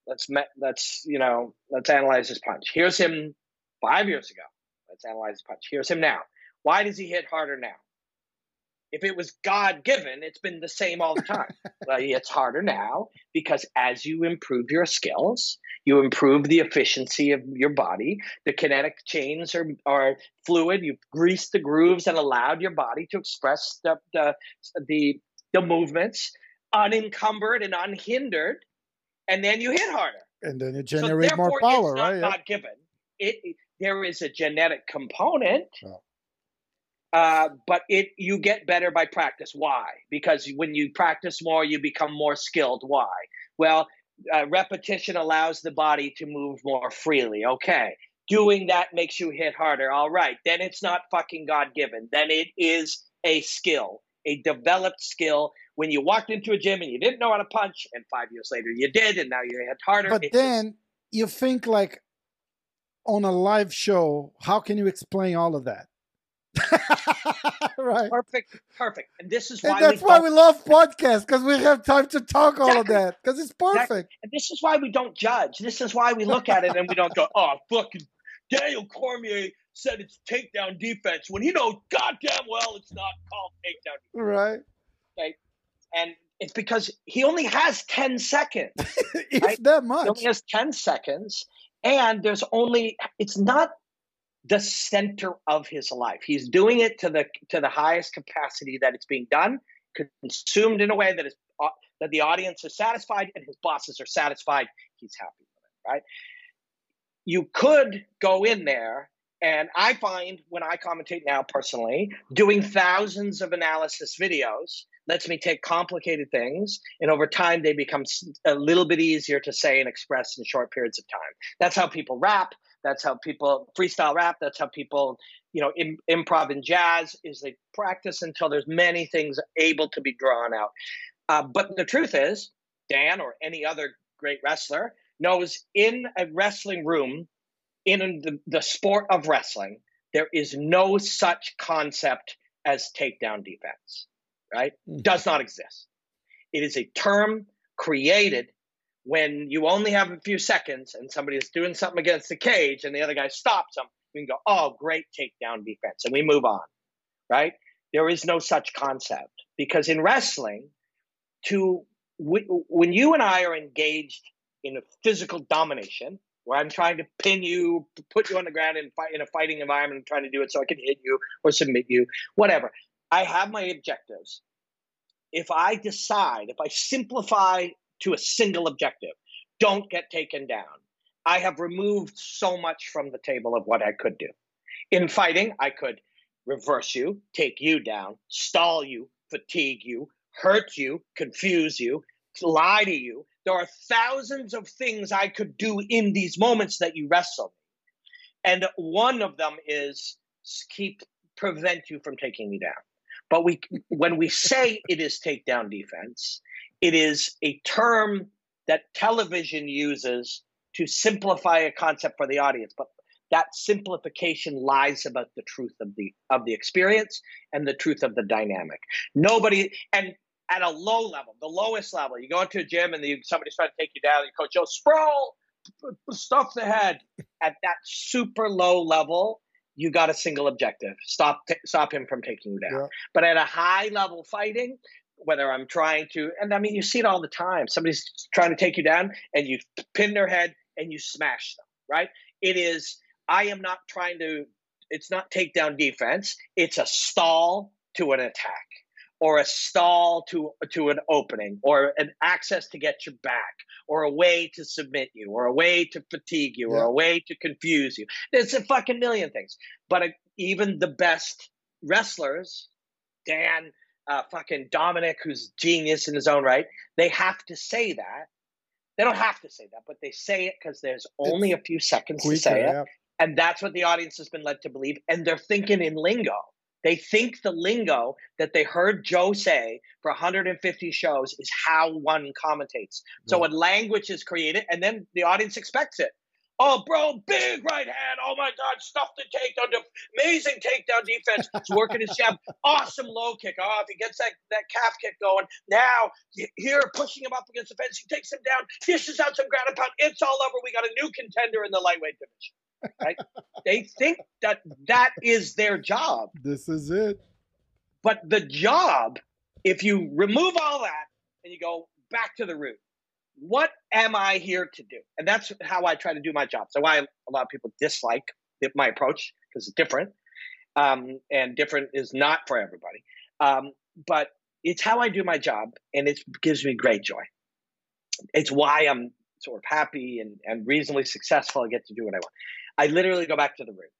Let's let's you know let's analyze his punch. Here's him five years ago. Let's analyze his punch. Here's him now. Why does he hit harder now? If it was God given, it's been the same all the time. well, it's harder now because as you improve your skills, you improve the efficiency of your body. The kinetic chains are, are fluid. You've greased the grooves and allowed your body to express the, the, the, the movements unencumbered and unhindered. And then you hit harder. And then you generate so more power, it's not right? God given. It, there is a genetic component. Oh uh, but it you get better by practice. Why? Because when you practice more, you become more skilled. Why? Well, uh, repetition allows the body to move more freely. Okay. Doing that makes you hit harder. All right. Then it's not fucking God given. Then it is a skill, a developed skill. When you walked into a gym and you didn't know how to punch, and five years later you did, and now you hit harder. But then you think like on a live show, how can you explain all of that? right. Perfect. Perfect. And this is why and that's we why we love podcasts because we have time to talk exactly. all of that because it's perfect. Exactly. And this is why we don't judge. This is why we look at it and we don't go, "Oh, fucking Daniel Cormier said it's takedown defense," when he knows goddamn well it's not called takedown. Defense. Right. Okay. And it's because he only has ten seconds. it's right? that much. He only has ten seconds, and there's only. It's not the center of his life. He's doing it to the to the highest capacity that it's being done, consumed in a way that is uh, that the audience is satisfied and his bosses are satisfied. He's happy with it, right? You could go in there, and I find when I commentate now personally, doing thousands of analysis videos lets me take complicated things, and over time they become a little bit easier to say and express in short periods of time. That's how people rap. That's how people freestyle rap. That's how people, you know, Im- improv and jazz is they practice until there's many things able to be drawn out. Uh, but the truth is, Dan or any other great wrestler knows in a wrestling room, in the, the sport of wrestling, there is no such concept as takedown defense, right? Mm-hmm. Does not exist. It is a term created when you only have a few seconds and somebody is doing something against the cage and the other guy stops them, we can go, oh, great takedown defense, and we move on, right? There is no such concept because in wrestling, to when you and I are engaged in a physical domination, where I'm trying to pin you, put you on the ground in, fight, in a fighting environment, and trying to do it so I can hit you or submit you, whatever. I have my objectives. If I decide, if I simplify to a single objective don't get taken down. I have removed so much from the table of what I could do. In fighting, I could reverse you, take you down, stall you, fatigue you, hurt you, confuse you, lie to you. There are thousands of things I could do in these moments that you wrestle. And one of them is keep prevent you from taking me down. But we when we say it is takedown defense, it is a term that television uses to simplify a concept for the audience, but that simplification lies about the truth of the of the experience and the truth of the dynamic. Nobody and at a low level, the lowest level, you go into a gym and the, somebody's trying to take you down. You coach, Joe, sprawl, stuff the head. At that super low level, you got a single objective: stop t- stop him from taking you down. Yeah. But at a high level fighting, whether I'm trying to, and I mean, you see it all the time. Somebody's trying to take you down, and you pin their head and you smash them. Right? It is. I am not trying to. It's not takedown defense. It's a stall to an attack, or a stall to to an opening, or an access to get your back, or a way to submit you, or a way to fatigue you, yeah. or a way to confuse you. There's a fucking million things. But uh, even the best wrestlers, Dan uh, fucking Dominic, who's genius in his own right, they have to say that. They don't have to say that, but they say it because there's only it's a few seconds quicker, to say it. Yeah. And that's what the audience has been led to believe. And they're thinking in lingo. They think the lingo that they heard Joe say for 150 shows is how one commentates. So yeah. a language is created, and then the audience expects it. Oh, bro, big right hand. Oh my God, stuff the takedown. Amazing takedown defense. He's working his jab. Awesome low kick. Oh, if he gets that, that calf kick going, now here pushing him up against the fence. He takes him down, dishes out some ground and pound. It's all over. We got a new contender in the lightweight division. Right? they think that that is their job. This is it. But the job, if you remove all that and you go back to the root, what am I here to do? And that's how I try to do my job. So why a lot of people dislike my approach because it's different, um, and different is not for everybody. Um, but it's how I do my job, and it gives me great joy. It's why I'm sort of happy and, and reasonably successful. I get to do what I want. I literally go back to the root.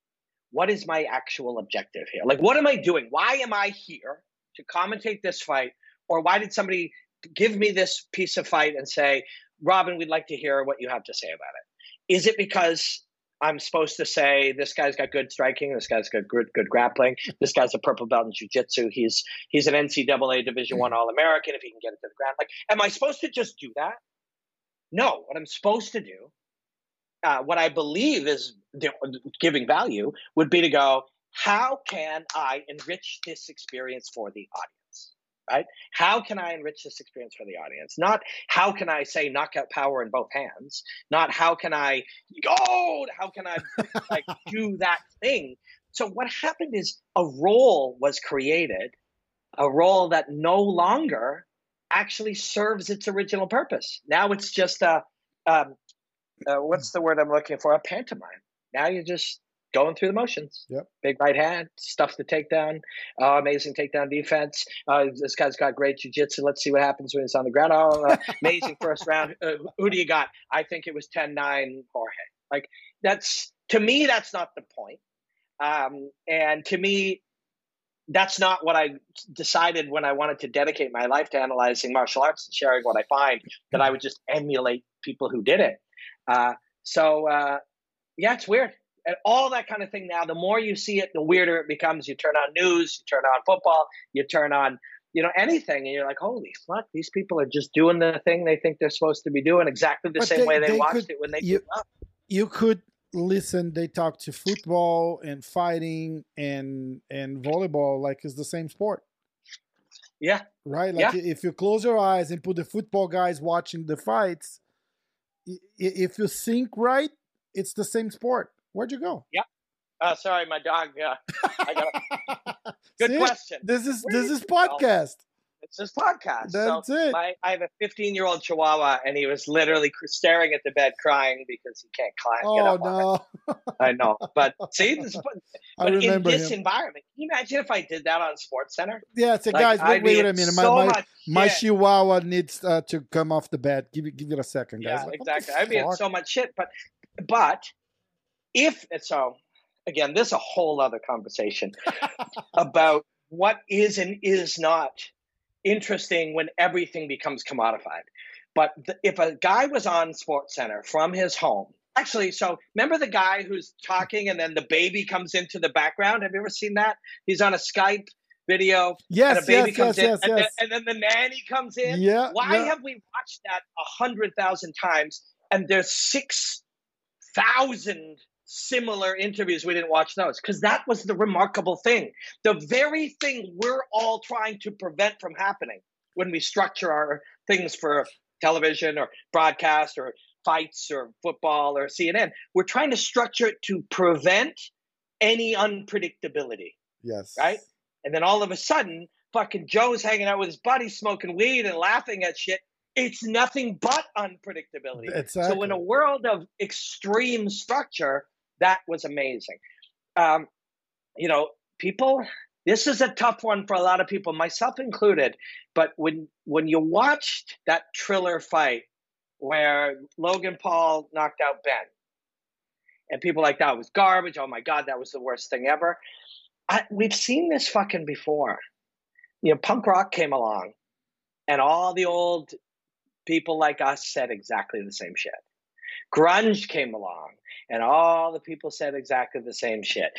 What is my actual objective here? Like, what am I doing? Why am I here to commentate this fight? Or why did somebody give me this piece of fight and say, Robin, we'd like to hear what you have to say about it? Is it because I'm supposed to say this guy's got good striking, this guy's got good good grappling, this guy's a purple belt in jiu-jitsu, he's he's an NCAA Division One All American if he can get it to the ground. Like, am I supposed to just do that? No, what I'm supposed to do, uh, what I believe is giving value, would be to go, how can I enrich this experience for the audience? Right? How can I enrich this experience for the audience? Not how can I say knockout power in both hands. Not how can I go. How can I like do that thing? So what happened is a role was created, a role that no longer actually serves its original purpose. Now it's just a, um, uh, what's the word I'm looking for? A pantomime. Now you're just going through the motions. Yep. Big right hand, stuff the takedown, uh, amazing takedown defense. Uh, this guy's got great jiu-jitsu. Let's see what happens when he's on the ground. Oh, uh, amazing first round. Uh, who do you got? I think it was 10-9 Jorge. Like that's to me, that's not the point. Um, and to me, that's not what I decided when I wanted to dedicate my life to analyzing martial arts and sharing what I find, that I would just emulate people who did it. Uh, so, uh, yeah, it's weird. And all that kind of thing now, the more you see it, the weirder it becomes. You turn on news, you turn on football, you turn on, you know, anything, and you're like, holy fuck, these people are just doing the thing they think they're supposed to be doing exactly the but same they, way they, they watched could, it when they you, grew up. You could listen they talk to football and fighting and and volleyball like it's the same sport yeah right like yeah. if you close your eyes and put the football guys watching the fights if you think right it's the same sport where'd you go yeah uh, sorry my dog uh, I got good See, question this is Where this is podcast it's this podcast. That's so it. My, I have a 15 year old Chihuahua, and he was literally staring at the bed, crying because he can't climb. Oh no! I know, but see, this, but, but in this him. environment, can you imagine if I did that on Sports Center? Yeah, so like, guys, wait, wait, wait a minute. My so my, my Chihuahua needs uh, to come off the bed. Give it, give it a second, guys. Yeah, like, exactly. I'd be in so much shit, but but if so, again, this is a whole other conversation about what is and is not interesting when everything becomes commodified. But th- if a guy was on Sports Center from his home, actually, so remember the guy who's talking and then the baby comes into the background? Have you ever seen that? He's on a Skype video. Yes, and a baby yes, comes yes, in, yes, and, yes. Then, and then the nanny comes in. Yeah. Why yeah. have we watched that a hundred thousand times? And there's six thousand similar interviews we didn't watch those because that was the remarkable thing the very thing we're all trying to prevent from happening when we structure our things for television or broadcast or fights or football or CNN. We're trying to structure it to prevent any unpredictability. Yes. Right? And then all of a sudden, fucking Joe's hanging out with his buddies, smoking weed and laughing at shit. It's nothing but unpredictability. Exactly. So in a world of extreme structure, that was amazing. Um, you know, people this is a tough one for a lot of people, myself included. But when when you watched that Triller fight where Logan Paul knocked out Ben, and people like that was garbage. Oh my god, that was the worst thing ever. I, we've seen this fucking before. You know, punk rock came along, and all the old people like us said exactly the same shit. Grunge came along, and all the people said exactly the same shit.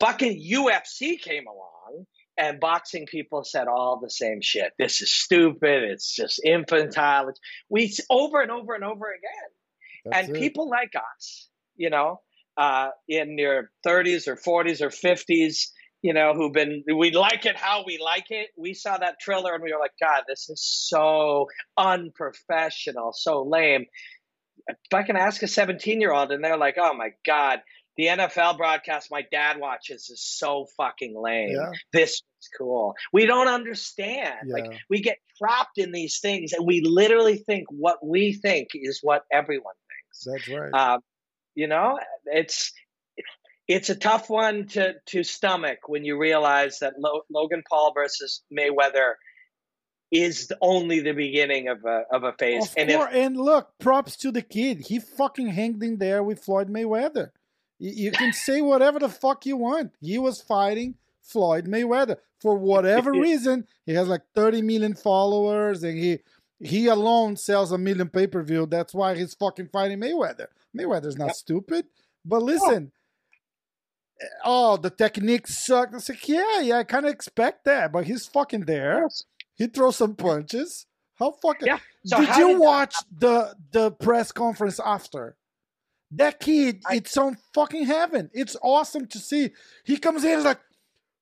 Fucking UFC came along and boxing people said all the same shit. This is stupid. It's just infantile. We over and over and over again. That's and it. people like us, you know, uh, in their 30s or 40s or 50s, you know, who've been, we like it how we like it. We saw that trailer and we were like, God, this is so unprofessional, so lame. If I can ask a 17 year old and they're like, oh my God, the NFL broadcast my dad watches is so fucking lame. Yeah. This is cool. We don't understand. Yeah. Like we get trapped in these things, and we literally think what we think is what everyone thinks. That's right. Um, you know, it's it's a tough one to to stomach when you realize that Lo- Logan Paul versus Mayweather is only the beginning of a of a phase. Of and if and look, props to the kid. He fucking hanged in there with Floyd Mayweather. You, you can say whatever the fuck you want. He was fighting Floyd Mayweather for whatever reason. He has like 30 million followers, and he he alone sells a million pay per view. That's why he's fucking fighting Mayweather. Mayweather's not Yep. stupid. But listen, eh, oh, the technique sucked. Like, yeah, yeah, I kind of expect that, but he's fucking there. He throws some punches. How fucking Yeah. So did you did watch the the press conference after? That kid, I- it's on fucking heaven. It's awesome to see. He comes in, he's like,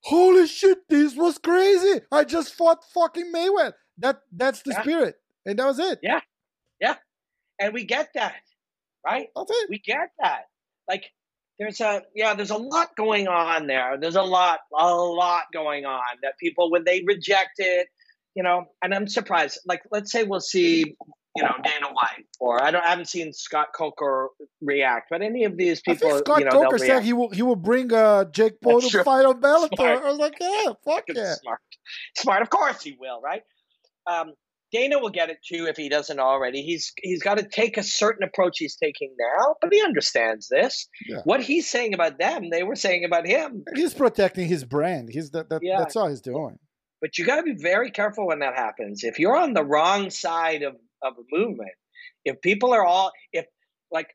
"Holy shit, this was crazy! I just fought fucking Mayweather." That that's the Yeah. spirit, and that was it. Yeah, yeah. and we get that, right? That's it. We get that. Like there's a yeah, there's a lot going on there. There's a lot, a lot going on that people when they reject it, you know, and I'm surprised. Like let's say we'll see, you know, Dana White, or I don't I haven't seen Scott Coker react, but any of these people, Scott you know, Coker said he will he will bring uh, Jake Paul That's to true. fight on Bellator. Smart. I was like, yeah, fuck yeah. Smart, smart. Of course he will, right? Um, Dana will get it too if he doesn't already. He's he's got to take a certain approach he's taking now, but he understands this. Yeah. What he's saying about them, they were saying about him. He's protecting his brand. He's that, that Yeah. that's all he's doing. But you got to be very careful when that happens. If you're on the wrong side of of a movement, if people are all if like,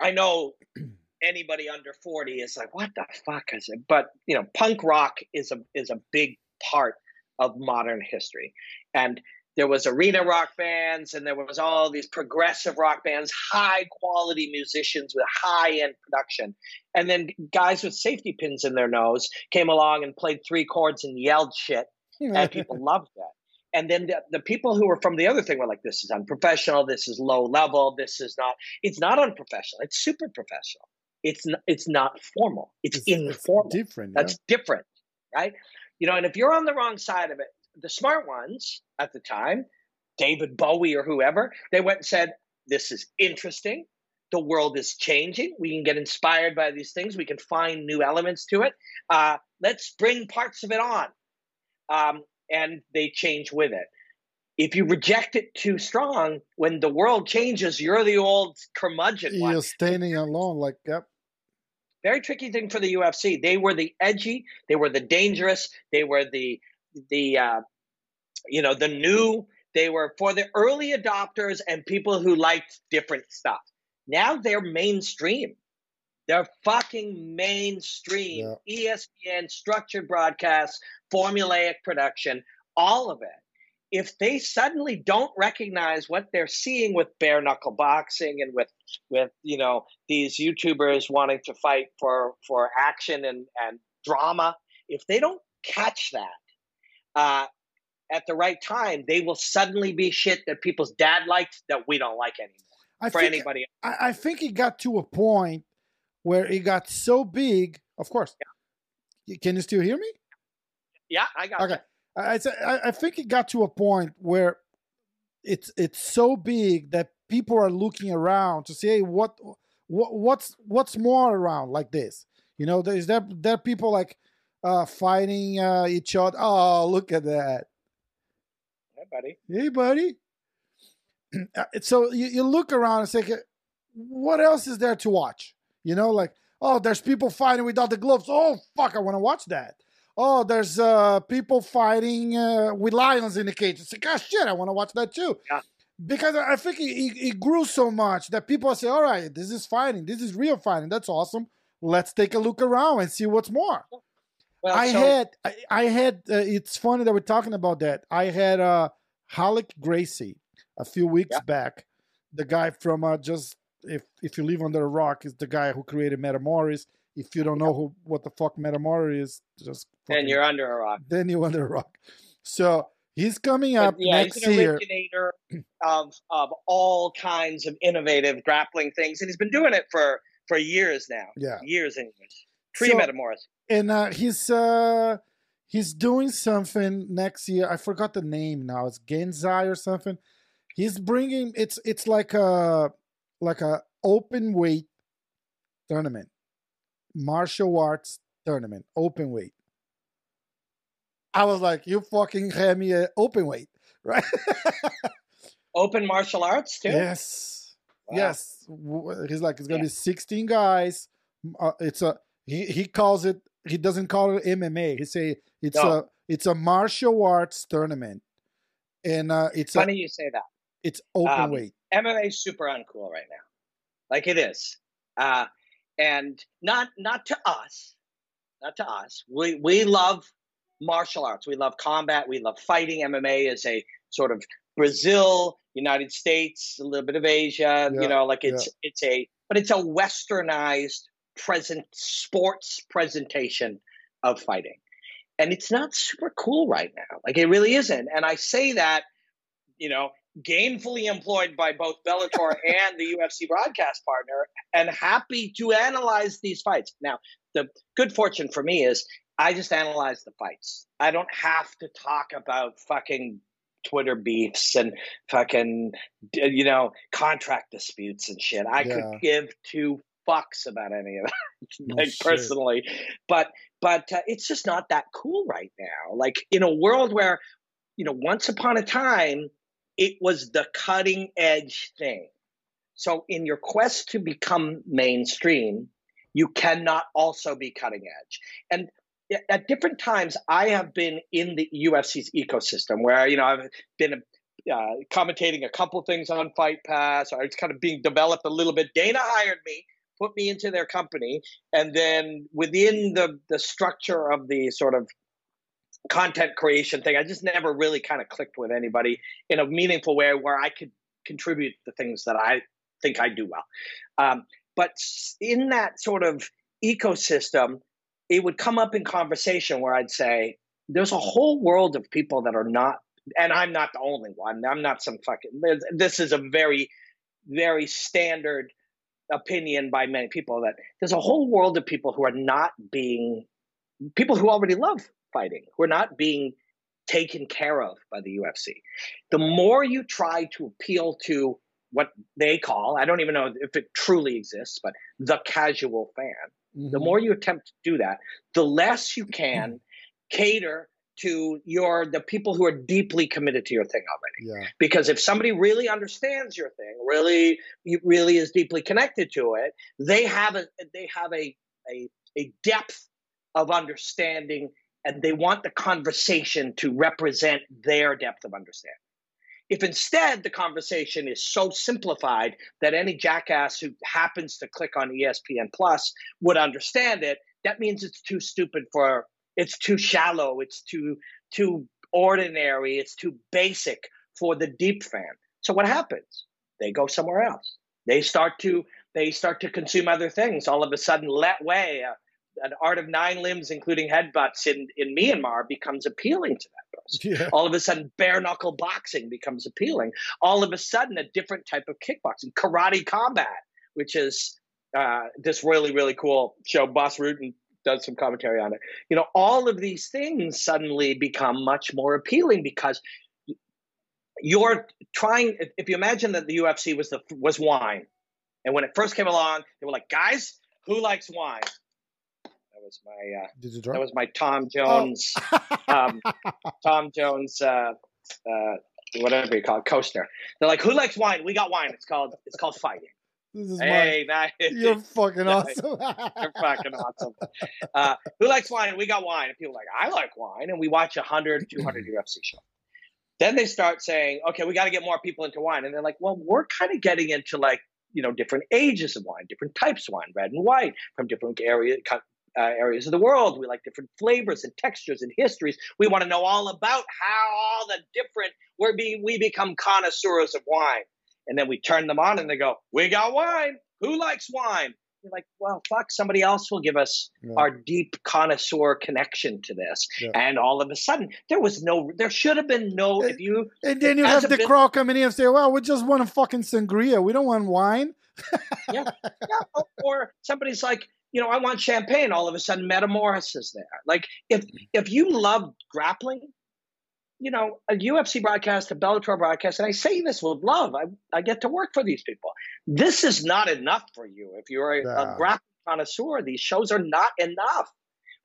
I know anybody under 40 is like what the fuck is it but you know punk rock is a is a big part of modern history and there was arena rock bands and there was all these progressive rock bands high quality musicians with high end production and then guys with safety pins in their nose came along and played three chords and yelled shit and people loved that. And then the, the people who were from the other thing were like, "This is unprofessional. This is low level. This is not. It's not unprofessional. It's super professional. It's n- it's not formal. It's, It's- it's informal. different. That's different, right? You know, and if you're on the wrong side of it, the smart ones at the time, David Bowie or whoever, they went and said, "This is interesting. The world is changing. We can get inspired by these things. We can find new elements to it. Uh, let's bring parts of it on." Um, and they change with it. If you reject it too strong, when the world changes, you're the old curmudgeon You're standing alone, like yep. very tricky thing for the UFC. They were the edgy, they were the dangerous, they were the the uh, you know the new. They were for the early adopters and people who liked different stuff. Now they're mainstream. They're fucking mainstream. E ESPN, structured broadcasts, formulaic production, all of it. If they suddenly don't recognize what they're seeing with bare knuckle boxing and with with you know these YouTubers wanting to fight for for action and and drama, if they don't catch that uh, at the right time, they will suddenly be shit that people's dad liked that we don't like anymore I for think, anybody. I, I think it got to a point where it got so big. Of course, Y- can you still hear me? Yeah, I got Okay, I, I I think it got to a point where it's it's so big that people are looking around to see hey, what what what's what's more around like this? You know, there's there there are people like uh fighting uh each other. Oh, look at that. Hey, buddy. Hey, buddy. Uh, so you, you look around and say, what else is there to watch? You know, like, oh, there's people fighting without the gloves. Oh, fuck, I want to watch that. Oh, there's uh, people fighting uh, with lions in the cage. It's like, oh, shit, I want to watch that too. Yeah. Because I think it, it, it grew so much that people say, all right, this is fighting. This is real fighting. That's awesome. Let's take a look around and see what's more. Well, I so- had, I, I had. Uh, it's funny that we're talking about that. I had uh, Ralek Gracie a few weeks Yeah. back. The guy from uh, just if if you live under a rock is the guy who created Metamoris. If you don't know who what the fuck Metamoris is, just then you're under a rock. then you're under a rock. So he's coming up But yeah, next he's an year. originator of of all kinds of innovative grappling things, and he's been doing it for for years now. Yeah, years and years. Pre so. And uh, he's uh, he's doing something next year. I forgot the name now. It's Genzai or something. He's bringing it's it's like a like a open weight tournament, martial arts tournament, open weight. I was like, you fucking hand me an open weight, right? open martial arts too. Yes, wow. yes. He's like, it's gonna yeah. be sixteen guys. Uh, it's a he. He calls it. He doesn't call it MMA. He say it's no. a it's a martial arts tournament, and uh, it's funny a, you say that. It's open um, weight. MMA is super uncool right now, like it is, uh, and not not to us, not to us. We we love martial arts. We love combat. We love fighting. MMA is a sort of Brazil, United States, a little bit of Asia. Yeah, you know, like it's yeah. it's a but it's a westernized present sports presentation of fighting. And it's not super cool right now. Like it really isn't. And I say that, you know, gainfully employed by both Bellator and the UFC broadcast partner and happy to analyze these fights. Now, the good fortune for me is I just analyze the fights. I don't have to talk about fucking Twitter beefs and fucking you know contract disputes and shit. I yeah. could give two fucks about any of that, like personally. But but uh, it's just not that cool right now. Like in a world where you know once upon a time it was the cutting edge thing. So in your quest to become mainstream, you cannot also be cutting edge. And at different times, I have been in the UFC's ecosystem where you know I've been uh, commentating a couple things on Fight Pass, or it's kind of being developed a little bit. Dana hired me, put me into their company, and then within the the structure of the sort of content creation thing, I just never really kind of clicked with anybody in a meaningful way where I could contribute the things that I think I do well. Um, but in that sort of ecosystem, it would come up in conversation where I'd say, there's a whole world of people that are not, and I'm not the only one. I'm not some fucking, this is a very, very standard opinion by many people that there's a whole world of people who are not being, people who already love fighting, who are not being taken care of by the UFC. The more you try to appeal to what they call, I don't even know if it truly exists, but the casual fan, Mm-hmm. The more you attempt to do that, the less you can cater to your the people who are deeply committed to your thing already. Yeah. Because if somebody really understands your thing, really really is deeply connected to it, they have a they have a a, a depth of understanding and they want the conversation to represent their depth of understanding. If instead the conversation is so simplified that any jackass who happens to click on ESPN Plus would understand it, that means it's too stupid for it's too shallow, it's too too ordinary, it's too basic for the deep fan. So what happens? They go somewhere else. They start to they start to consume other things. All of a sudden, let way. Uh, an art of nine limbs, including headbutts in, in Myanmar, becomes appealing to that person. Yeah. All of a sudden, bare knuckle boxing becomes appealing. All of a sudden, a different type of kickboxing, karate combat, which is uh, this really, really cool show. Bas Rutten does some commentary on it. You know, all of these things suddenly become much more appealing because you're trying. If you imagine that the UFC was the was wine, and when it first came along, they were like, guys, who likes wine? That was my uh, Did you that was my Tom Jones, oh. um, Tom Jones, uh, uh, whatever you call it, coaster. They're like, "Who likes wine? We got wine. It's called it's called fighting." This is hey, my, nice. You're fucking awesome. you're fucking awesome. Uh, who likes wine? And we got wine. And people are like, I like wine. And we watch 100, 200 UFC shows. Then they start saying, okay, we got to get more people into wine. And they're like, well, we're kind of getting into like, you know, different ages of wine, different types of wine, red and white, from different area, uh, areas of the world. We like different flavors and textures and histories. We want to know all about how all the different we're be, we become connoisseurs of wine. And then we turn them on and they go, "We got wine. Who likes wine?" You're like, well, fuck, somebody else will give us yeah. our deep connoisseur connection to this. Yeah. And all of a sudden, there was no, there should have been no, if you. And then you have the bit, crow coming in and say, well, we just want a fucking sangria. We don't want wine. yeah, yeah. Or somebody's like, you know, I want champagne. All of a sudden, Metamoris is there. Like, if mm. if you love grappling, you know, a UFC broadcast, a Bellator broadcast, and I say this with love. I I get to work for these people. This is not enough for you. If you're a, yeah. a grappling connoisseur, these shows are not enough,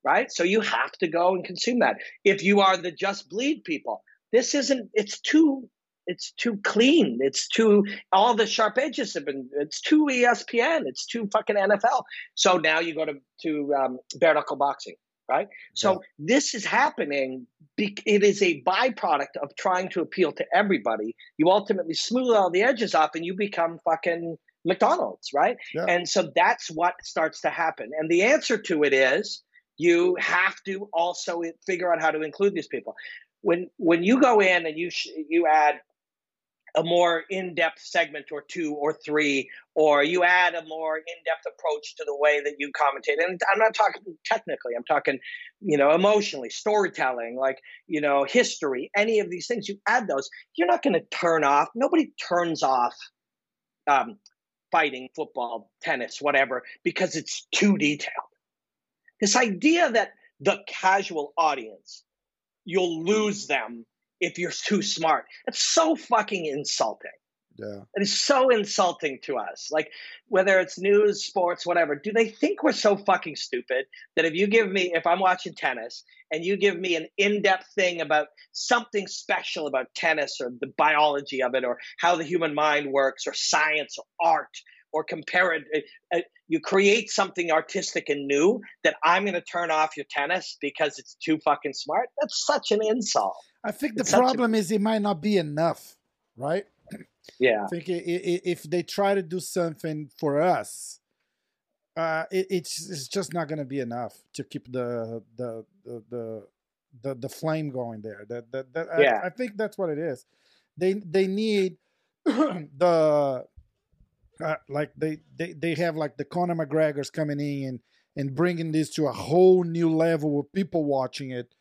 right? So you have to go and consume that. If you are the just bleed people, this isn't. It's too it's too clean. It's too all the sharp edges have been. It's too ESPN. It's too fucking NFL. So now you go to to um, bare knuckle boxing, right? So yeah. this is happening. It is a byproduct of trying to appeal to everybody. You ultimately smooth all the edges off, and you become fucking McDonald's, right? Yeah. And so that's what starts to happen. And the answer to it is you have to also figure out how to include these people when when you go in and you sh- you add a more in-depth segment or two or three or you add a more in-depth approach to the way that you commentate. And i'm not talking technically i'm talking you know emotionally storytelling like you know history any of these things. You add those you're not going to turn off nobody turns off um, fighting football tennis whatever because it's too detailed. This idea that the casual audience you'll lose them if you're too smart. That's so fucking insulting. Yeah. It is so insulting to us. Like whether it's news, sports, whatever. Do they think we're so fucking stupid that if you give me if I'm watching tennis and you give me an in-depth thing about something special about tennis or the biology of it or how the human mind works or science or art or compare it, uh, uh, you create something artistic and new that I'm going to turn off your tennis because it's too fucking smart. That's such an insult. I think the problem a... is it might not be enough, right? Yeah. I think if they try to do something for us, uh, it, it's it's just not going to be enough to keep the the the the, the, the flame going there. That that, that yeah. I, I think that's what it is. They they need the uh, like they, they they have like the Conor McGregor's coming in and and bringing this to a whole new level with people watching it,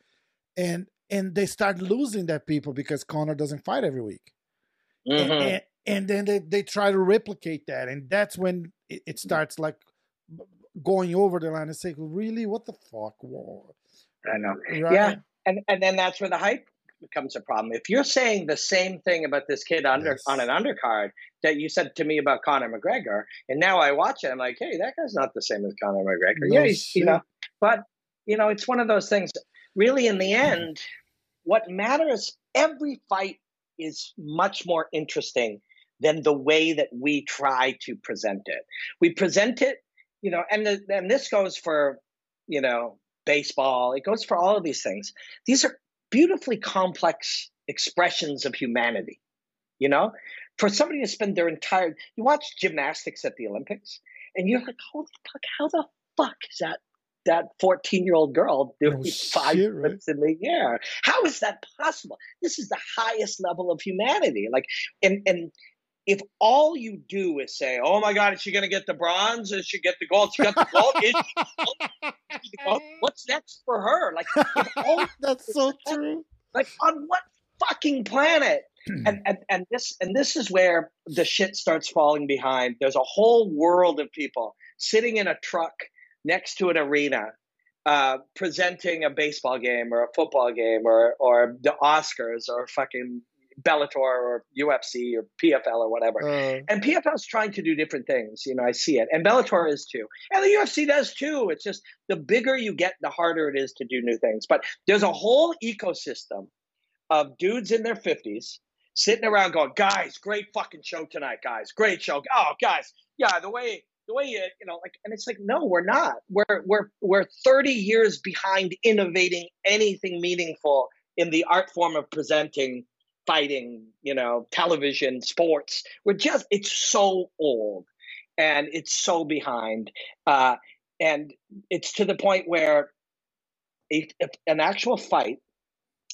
and and they start losing that people because Conor doesn't fight every week, mm-hmm. and, and, and, then they, they try to replicate that, and that's when it, it starts like going over the line and say, really, what the fuck? Whoa. I know, right? yeah, and and then that's where the hype becomes a problem. If you're saying the same thing about this kid under yes. on an undercard that you said to me about Conor McGregor, and now I watch it, I'm like, hey, that guy's not the same as Conor McGregor. No yeah, he's, you know, but you know, it's one of those things. Really, in the mm-hmm. end, what matters, every fight is much more interesting than the way that we try to present it. We present it, you know, and the, and this goes for, you know, baseball. It goes for all of these things. These are beautifully complex expressions of humanity. You know, for somebody to spend their entire you watch gymnastics at the Olympics and you're like, holy fuck, how the fuck is that that 14 year old girl doing oh, five shit, flips right? in the air? How is that possible? This is the highest level of humanity. Like, and and if all you do is say, "Oh my God, is she going to get the bronze? Is she get the gold? She got the gold. Is she gold? What's next for her?" Like, that's so true. Like, on what fucking planet? and, and and this and this is where the shit starts falling behind. There's a whole world of people sitting in a truck next to an arena, uh, presenting a baseball game or a football game or or the Oscars or fucking Bellator or UFC or PFL or whatever. Uh, and PFL is trying to do different things. You know, I see it. And Bellator is too. And the UFC does too. It's just the bigger you get, the harder it is to do new things. But there's a whole ecosystem of dudes in their 50s sitting around going, guys, great fucking show tonight, guys. Great show. Oh, guys, yeah, the way the way you you know like and it's like no we're not we're we're we're 30 years behind innovating anything meaningful in the art form of presenting fighting, you know, television, sports. We're just, it's so old and it's so behind. Uh, and it's to the point where an actual fight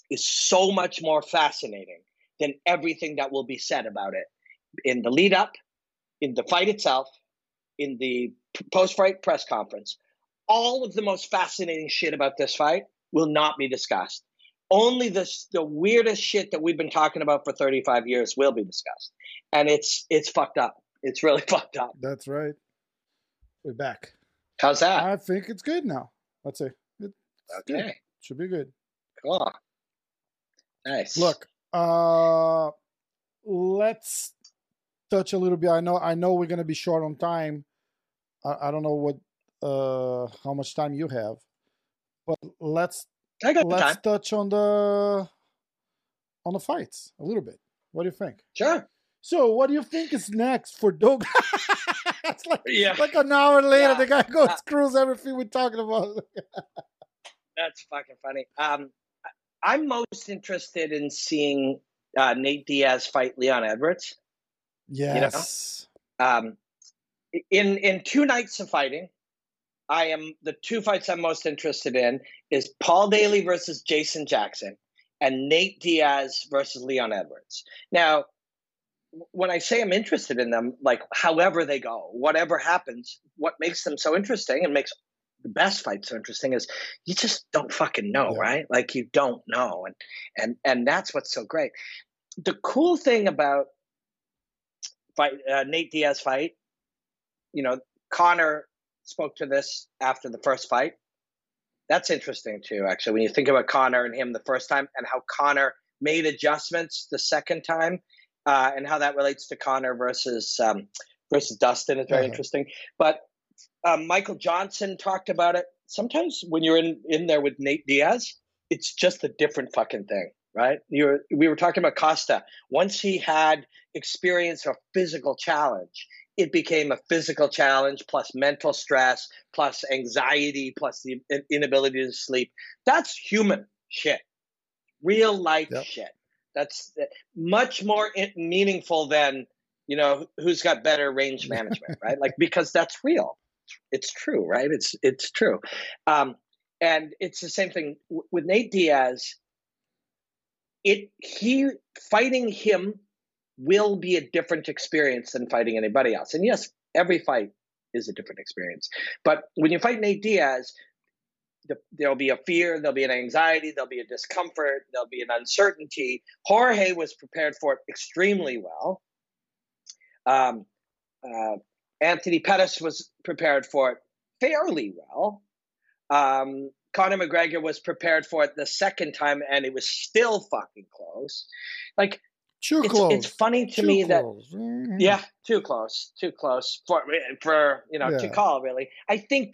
is so much more fascinating than everything that will be said about it in the lead up, in the fight itself, in the post fight press conference. All of the most fascinating shit about this fight will not be discussed only the the weirdest shit that we've been talking about for 35 years will be discussed and it's it's fucked up It's really fucked up. That's right. We're back. How's that? I think it's good now. Let's say it's okay. Good. Should be good. Cool. Nice. Look, uh, let's touch a little bit. I know, I know, we're gonna be short on time. I, I don't know what, uh, how much time you have, but let's let's touch on the on the fights a little bit. What do you think? Sure. So, what do you think is next for Dog? it's like yeah. like an hour later, yeah. the guy goes uh, screws everything we're talking about. that's fucking funny. Um, I'm most interested in seeing uh, Nate Diaz fight Leon Edwards. Yes. You know? um, in in two nights of fighting, I am the two fights I'm most interested in is Paul Daley versus Jason Jackson and Nate Diaz versus Leon Edwards. Now, when I say I'm interested in them, like however they go, whatever happens, what makes them so interesting and makes the best fights so interesting is you just don't fucking know, yeah. right? Like you don't know, and and and that's what's so great. The cool thing about fight uh, Nate Diaz fight, you know, Conor spoke to this after the first fight. That's interesting too, actually, when you think about Conor and him the first time and how Conor made adjustments the second time, uh, and how that relates to Conor versus um, versus Dustin is very uh-huh. interesting. But um, Michael Johnson talked about it. Sometimes when you're in in there with Nate Diaz, it's just a different fucking thing, right? You're we were talking about Costa. Once he had experience a physical challenge, it became a physical challenge plus mental stress plus anxiety plus the inability to sleep. That's human shit, real life yep. shit. That's uh, much more meaningful than you know who's got better range management, right? Like because that's real. It's true, right? It's it's true, um, and it's the same thing with Nate Diaz. It he fighting him will be a different experience than fighting anybody else. And yes, every fight is a different experience. But when you fight Nate Diaz, the, there'll be a fear, there'll be an anxiety, there'll be a discomfort, there'll be an uncertainty. Jorge was prepared for it extremely well. Um, uh, Anthony Pettis was prepared for it fairly well. Um, Conor McGregor was prepared for it the second time, and it was still fucking close. Like too it's, close. It's funny to too me close. that mm-hmm. yeah, too close, too close for for you know yeah. to call really. I think.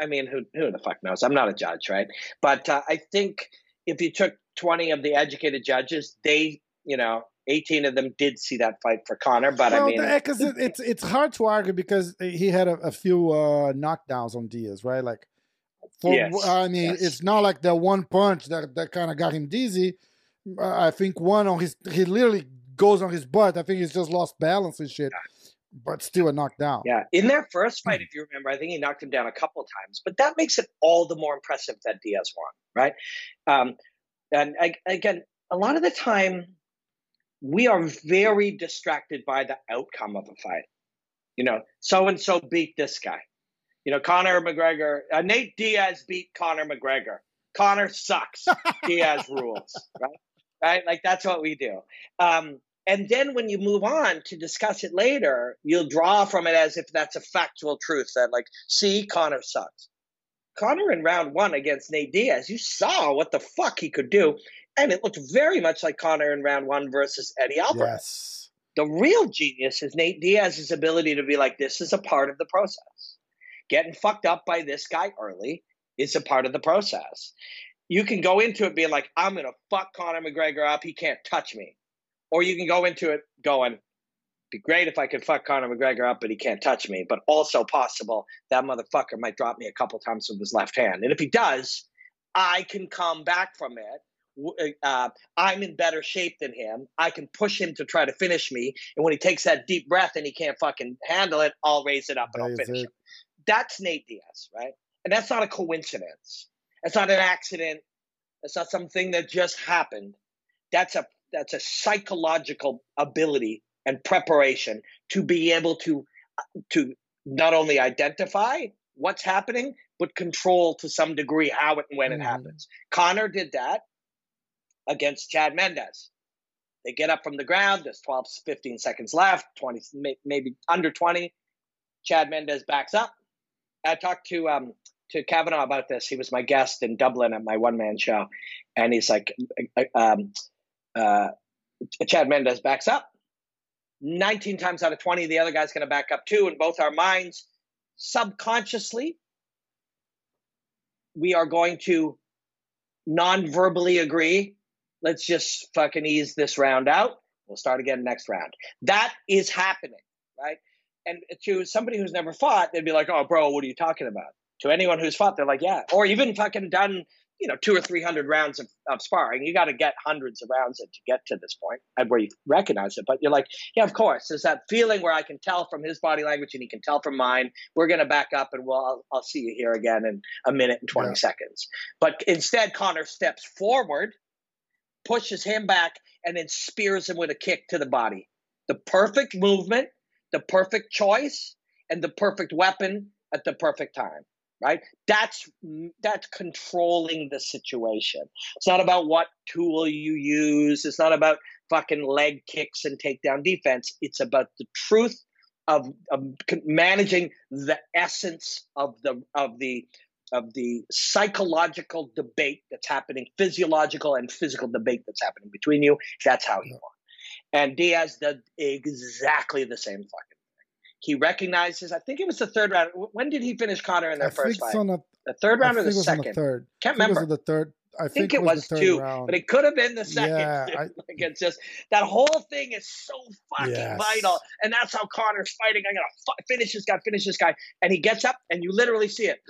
I mean, who who the fuck knows? I'm not a judge, right? But uh, I think if you took 20 of the educated judges, they you know 18 of them did see that fight for Conor, but well, I mean, because it, it's it's hard to argue because he had a, a few uh, knockdowns on Diaz, right? Like, for, yes, I mean, yes. it's not like the one punch that that kind of got him dizzy. I think one on his he literally goes on his butt. I think he's just lost balance and shit. But still a knockdown. Yeah. In their first fight, hmm. if you remember, I think he knocked him down a couple times. But that makes it all the more impressive that Diaz won, right? Um, and I, again, a lot of the time, we are very distracted by the outcome of a fight. You know, so and so beat this guy. You know, Conor McGregor, uh, Nate Diaz beat Conor McGregor. Conor sucks. Diaz rules, right? Right? Like that's what we do. Um, and then when you move on to discuss it later, you'll draw from it as if that's a factual truth that, like, see, Conor sucks. Conor in round one against Nate Diaz, you saw what the fuck he could do. And it looked very much like Conor in round one versus Eddie Alvarez. Yes. The real genius is Nate Diaz's ability to be like, this is a part of the process. Getting fucked up by this guy early is a part of the process you can go into it being like, I'm going to fuck Conor McGregor up. He can't touch me. Or you can go into it going, be great if I could fuck Conor McGregor up, but he can't touch me. But also possible that motherfucker might drop me a couple times with his left hand. And if he does, I can come back from it. Uh, I'm in better shape than him. I can push him to try to finish me. And when he takes that deep breath and he can't fucking handle it, I'll raise it up and I'll finish him. That's Nate Diaz, right? And that's not a coincidence. That's not an accident. That's not something that just happened. That's a that's a psychological ability and preparation to be able to to not only identify what's happening but control to some degree how it and when mm-hmm. it happens. Conor did that against Chad Mendes. They get up from the ground. There's 12, 15 seconds left, 20, maybe under 20. Chad Mendes backs up. I talked to um, to Kavanagh about this. He was my guest in Dublin at my one man show, and he's like, um, uh, Chad Mendes backs up. 19 times out of 20, the other guy's going to back up too. In both our minds, subconsciously, we are going to non verbally agree. Let's just fucking ease this round out. We'll start again next round. That is happening, right? And to somebody who's never fought, they'd be like, oh, bro, what are you talking about? To anyone who's fought, they're like, yeah. Or even fucking done you know two or three hundred rounds of, of sparring. You got to get hundreds of rounds in to get to this point where you recognize it. But you're like yeah of course there's that feeling where i can tell from his body language and he can tell from mine. We're going to back up and we'll I'll, I'll, see you here again in a minute and 20 yeah. seconds. But instead conor steps forward pushes him back and then spears him with a kick to the body. The perfect movement the perfect choice and the perfect weapon at the perfect time right? That's that's controlling the situation. It's not about what tool you use. It's not about fucking leg kicks and takedown defense. It's about the truth of, of managing the essence of the of the of the psychological debate that's happening physiological and physical debate that's happening between you. That's how you want and diaz did exactly the same fucking he recognizes. I think it was the third round. When did he finish Conor in their I first fight? A, the third round or the second? The third. Can't remember. the third. I, I think, think, it was, was two, round. but it could have been the second. Yeah, I, like it's just that whole thing is so fucking yes. vital, and that's how Conor's fighting. I'm gonna finish this guy, finish this guy, and he gets up, and you literally see it.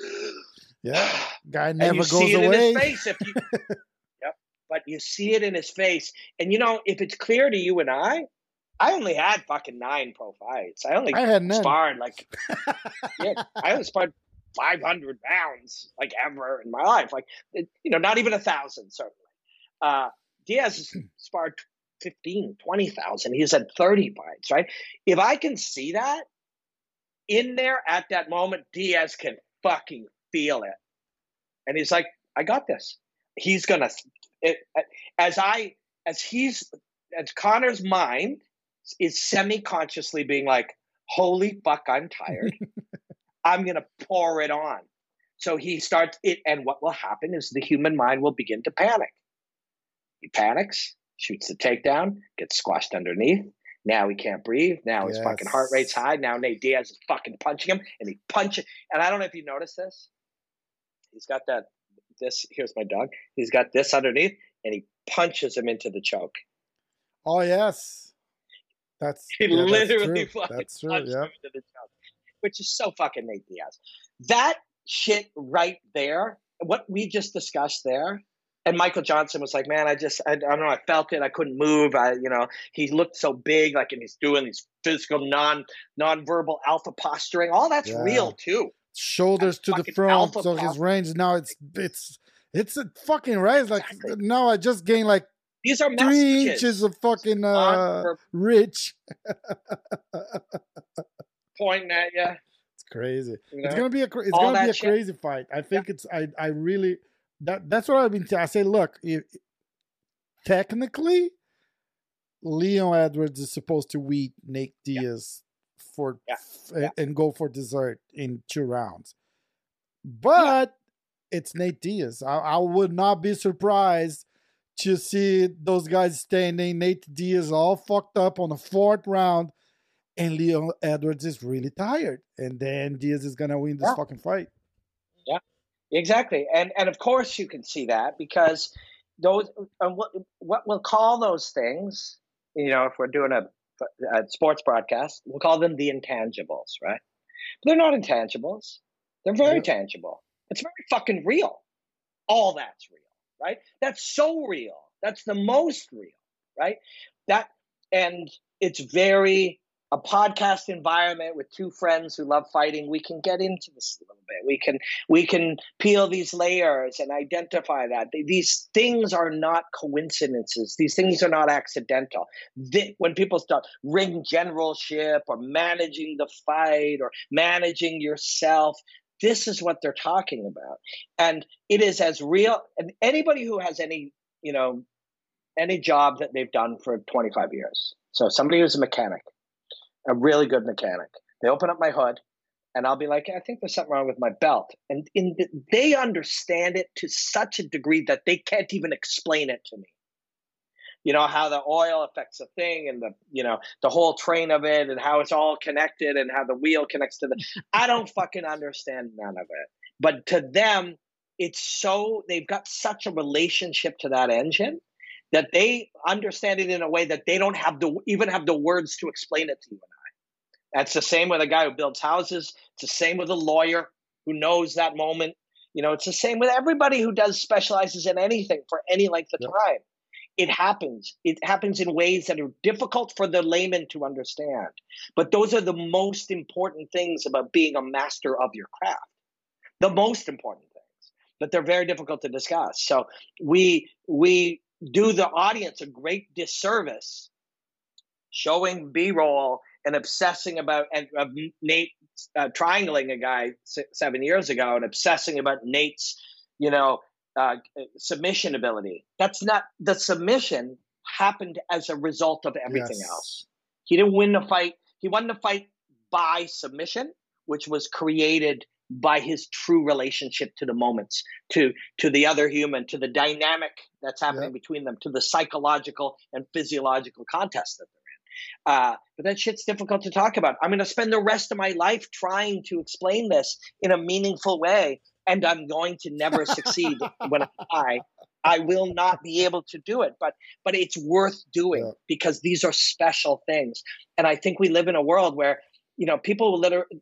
Yeah, guy never goes see away. In his face if you, yep, but you see it in his face, and you know if it's clear to you and I, I only had fucking nine pro fights. I only I had none. sparred like yeah, I only sparred 500 rounds like ever in my life. Like you know, not even a thousand certainly. Uh, Diaz sparred 15, 20,000. He's had 30 fights, right? If I can see that in there at that moment, Diaz can fucking feel it. And he's like, I got this. He's going to, as I, as he's, as Conor's mind is semi consciously being like, holy fuck, I'm tired. I'm going to pour it on. So he starts it, and what will happen is the human mind will begin to panic. He panics, shoots the takedown, gets squashed underneath. Now he can't breathe. Now his yes. fucking heart rate's high. Now Nate Diaz is fucking punching him, and he punches. And I don't know if you noticed this. He's got that. This here's my dog. He's got this underneath, and he punches him into the choke. Oh yes. That's he yeah, literally that's true. That's true. Yeah. Which is so fucking Nate Diaz. That shit right there, what we just discussed there, and Michael Johnson was like, "Man, I just, I, I, don't know, I felt it. I couldn't move. I, you know, he looked so big, like, and he's doing these physical, non, non-verbal alpha posturing. All that's yeah. real too. Shoulders that's to the front, so his range now it's it's it's a fucking right. Like exactly. now I just gained like these are three inches of fucking uh, rich. Pointing at you. It's crazy. You know? It's gonna be a it's All gonna be a shit. crazy fight. I think yeah. it's I I really that that's what I've been. T- I say, look, if, technically, Leon Edwards is supposed to beat Nate Diaz yeah. for yeah. F- and go for dessert in two rounds, but it's Nate Diaz. I, I would not be surprised to see those guys standing. Nate Diaz all fucked up on the fourth round, and Leon Edwards is really tired. And then Diaz is gonna win this yeah. fucking fight. Yeah, exactly. And and of course you can see that because those uh, what what we'll call those things. You know, if we're doing a, a sports broadcast, we'll call them the intangibles, right? But they're not intangibles. They're very yeah. tangible. It's very fucking real. All that's real right? That's so real. That's the most real, right? That and it's very a podcast environment with two friends who love fighting we can get into this a little bit we can we can peel these layers and identify that these things are not coincidences these things are not accidental when people start ring generalship or managing the fight or managing yourself this is what they're talking about. And it is as real. And anybody who has any, you know, any job that they've done for 25 years. So somebody who's a mechanic, a really good mechanic, they open up my hood and I'll be like, I think there's something wrong with my belt. And in the, they understand it to such a degree that they can't even explain it to me. You know how the oil affects the thing and the you know the whole train of it and how it's all connected and how the wheel connects to the I don't fucking understand none of it. But to them it's so they've got such a relationship to that engine that they understand it in a way that they don't have the even have the words to explain it to you and I. That's the same with a guy who builds houses. It's the same with a lawyer who knows that moment. You know, it's the same with everybody who does specializes in anything for any length of yep. time. It happens. It happens in ways that are difficult for the layman to understand. But those are the most important things about being a master of your craft. The most important things. But they're very difficult to discuss. So we we do the audience a great disservice showing b-roll and obsessing about and uh, nate uh, triangling a guy seven years ago and obsessing about nate's you know uh, submission ability that's not the submission happened as a result of everything yes. else he didn't win the fight he won the fight by submission which was created by his true relationship to the moments, to to the other human, to the dynamic that's happening yep. between them, to the psychological and physiological contest that they're in. Uh, but that shit's difficult to talk about. I'm going to spend the rest of my life trying to explain this in a meaningful way, and I'm going to never succeed when I I will not be able to do it. But but it's worth doing yeah. because these are special things, and I think we live in a world where you know people will literally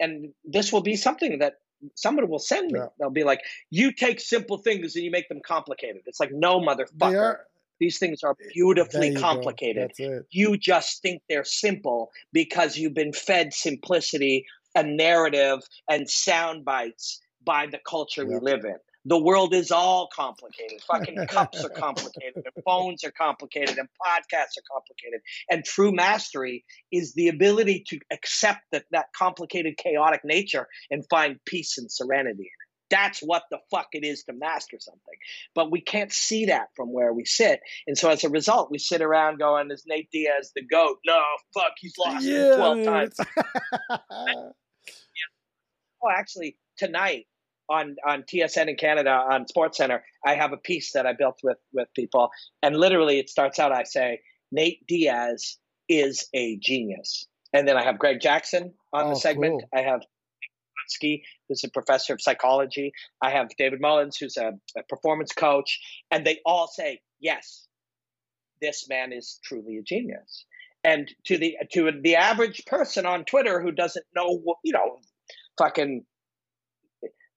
and this will be something that somebody will send me. Yeah. They'll be like, "You take simple things and you make them complicated." It's like, no, motherfucker. These things are beautifully complicated. You just think they're simple because you've been fed simplicity, a narrative, and sound bites by the culture yeah. we live in the world is all complicated. Fucking cups are complicated, and phones are complicated, and podcasts are complicated. And true mastery is the ability to accept that that complicated, chaotic nature and find peace and serenity in it. That's what the fuck it is to master something. But we can't see that from where we sit. And so as a result, we sit around going, is Nate Diaz the GOAT? No, fuck, he's lost yeah, 12 times. yeah. Oh, actually, tonight on on TSN in Canada on Sports Center, I have a piece that I built with with people, and literally it starts out. I say Nate Diaz is a genius, and then I have Greg Jackson on oh, the segment. Cool. I have Ski, who's a professor of psychology. I have David Mullins, who's a, a performance coach, and they all say yes, this man is truly a genius. And to the to the average person on Twitter who doesn't know, you know, fucking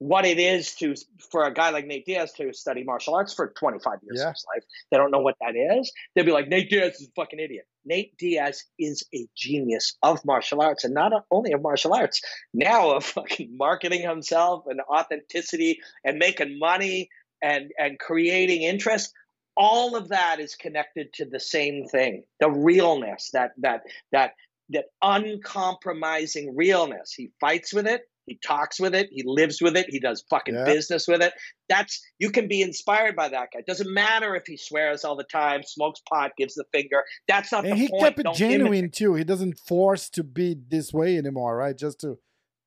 what it is to for a guy like Nate Diaz to study martial arts for 25 years yeah. of his life. They don't know what that is. They'll be like, Nate Diaz is a fucking idiot. Nate Diaz is a genius of martial arts, and not only of martial arts, now of fucking marketing himself and authenticity and making money and and creating interest. All of that is connected to the same thing: the realness, that that that that uncompromising realness. He fights with it he talks with it. He lives with it. He does fucking yeah. business with it. That's you can be inspired by that guy. It doesn't matter if he swears all the time, smokes pot, gives the finger. That's not. And he point. kept it Don't genuine imitate. too. He doesn't force to be this way anymore, right? Just to,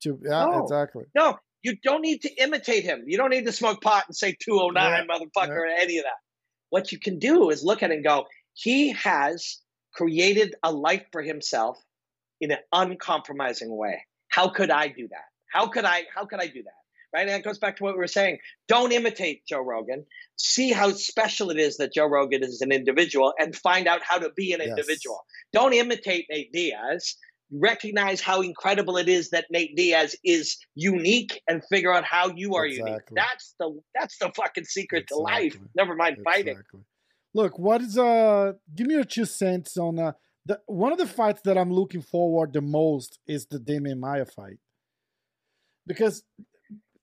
to yeah, no. exactly. No, you don't need to imitate him. You don't need to smoke pot and say 209 yeah. motherfucker yeah. or any of that. What you can do is look at it and go, he has created a life for himself in an uncompromising way. How could I do that? How could I how could I do that? Right? And that goes back to what we were saying. Don't imitate Joe Rogan. See how special it is that Joe Rogan is an individual and find out how to be an yes. individual. Don't imitate Nate Diaz. Recognize how incredible it is that Nate Diaz is unique and figure out how you are exactly. unique. That's the that's the fucking secret exactly. to life. Never mind exactly. fighting. Look, what is uh give me your two cents on uh the one of the fights that I'm looking forward the most is the Demian Maia fight because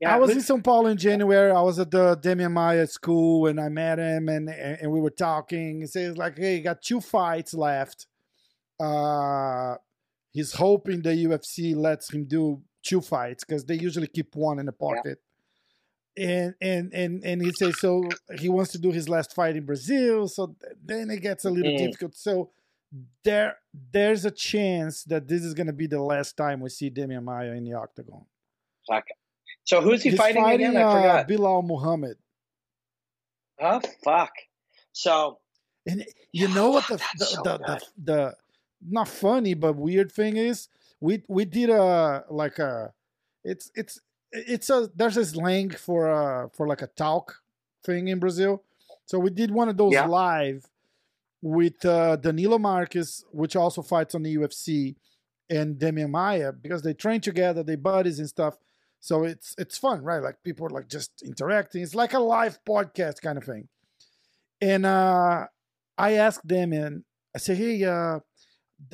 yeah, I was in São Paulo in January. I was at the Demian Maia school and I met him and and we were talking. He says like, "Hey, got two fights left. Uh, he's hoping the UFC lets him do two fights because they usually keep one in the pocket." and and and and he says so he wants to do his last fight in Brazil. So then it gets a little mm. difficult. So there there's a chance that this is going to be the last time we see Demian Maia in the octagon. Okay. So who's he He's fighting, fighting again? I uh, forgot. Belal Muhammad. Oh fuck! So and you know what the the, so the, the, the not funny but weird thing is we we did a like a it's it's it's a there's a slang for uh for like a talk thing in Brazil. So we did one of those yeah. live with uh, Danilo Marques, which also fights on the UFC, and Demian Maia because they train together, they buddies and stuff. So it's it's fun, right? Like people are like just interacting. It's like a live podcast kind of thing. And uh, I asked them, and I said, "Hey, uh,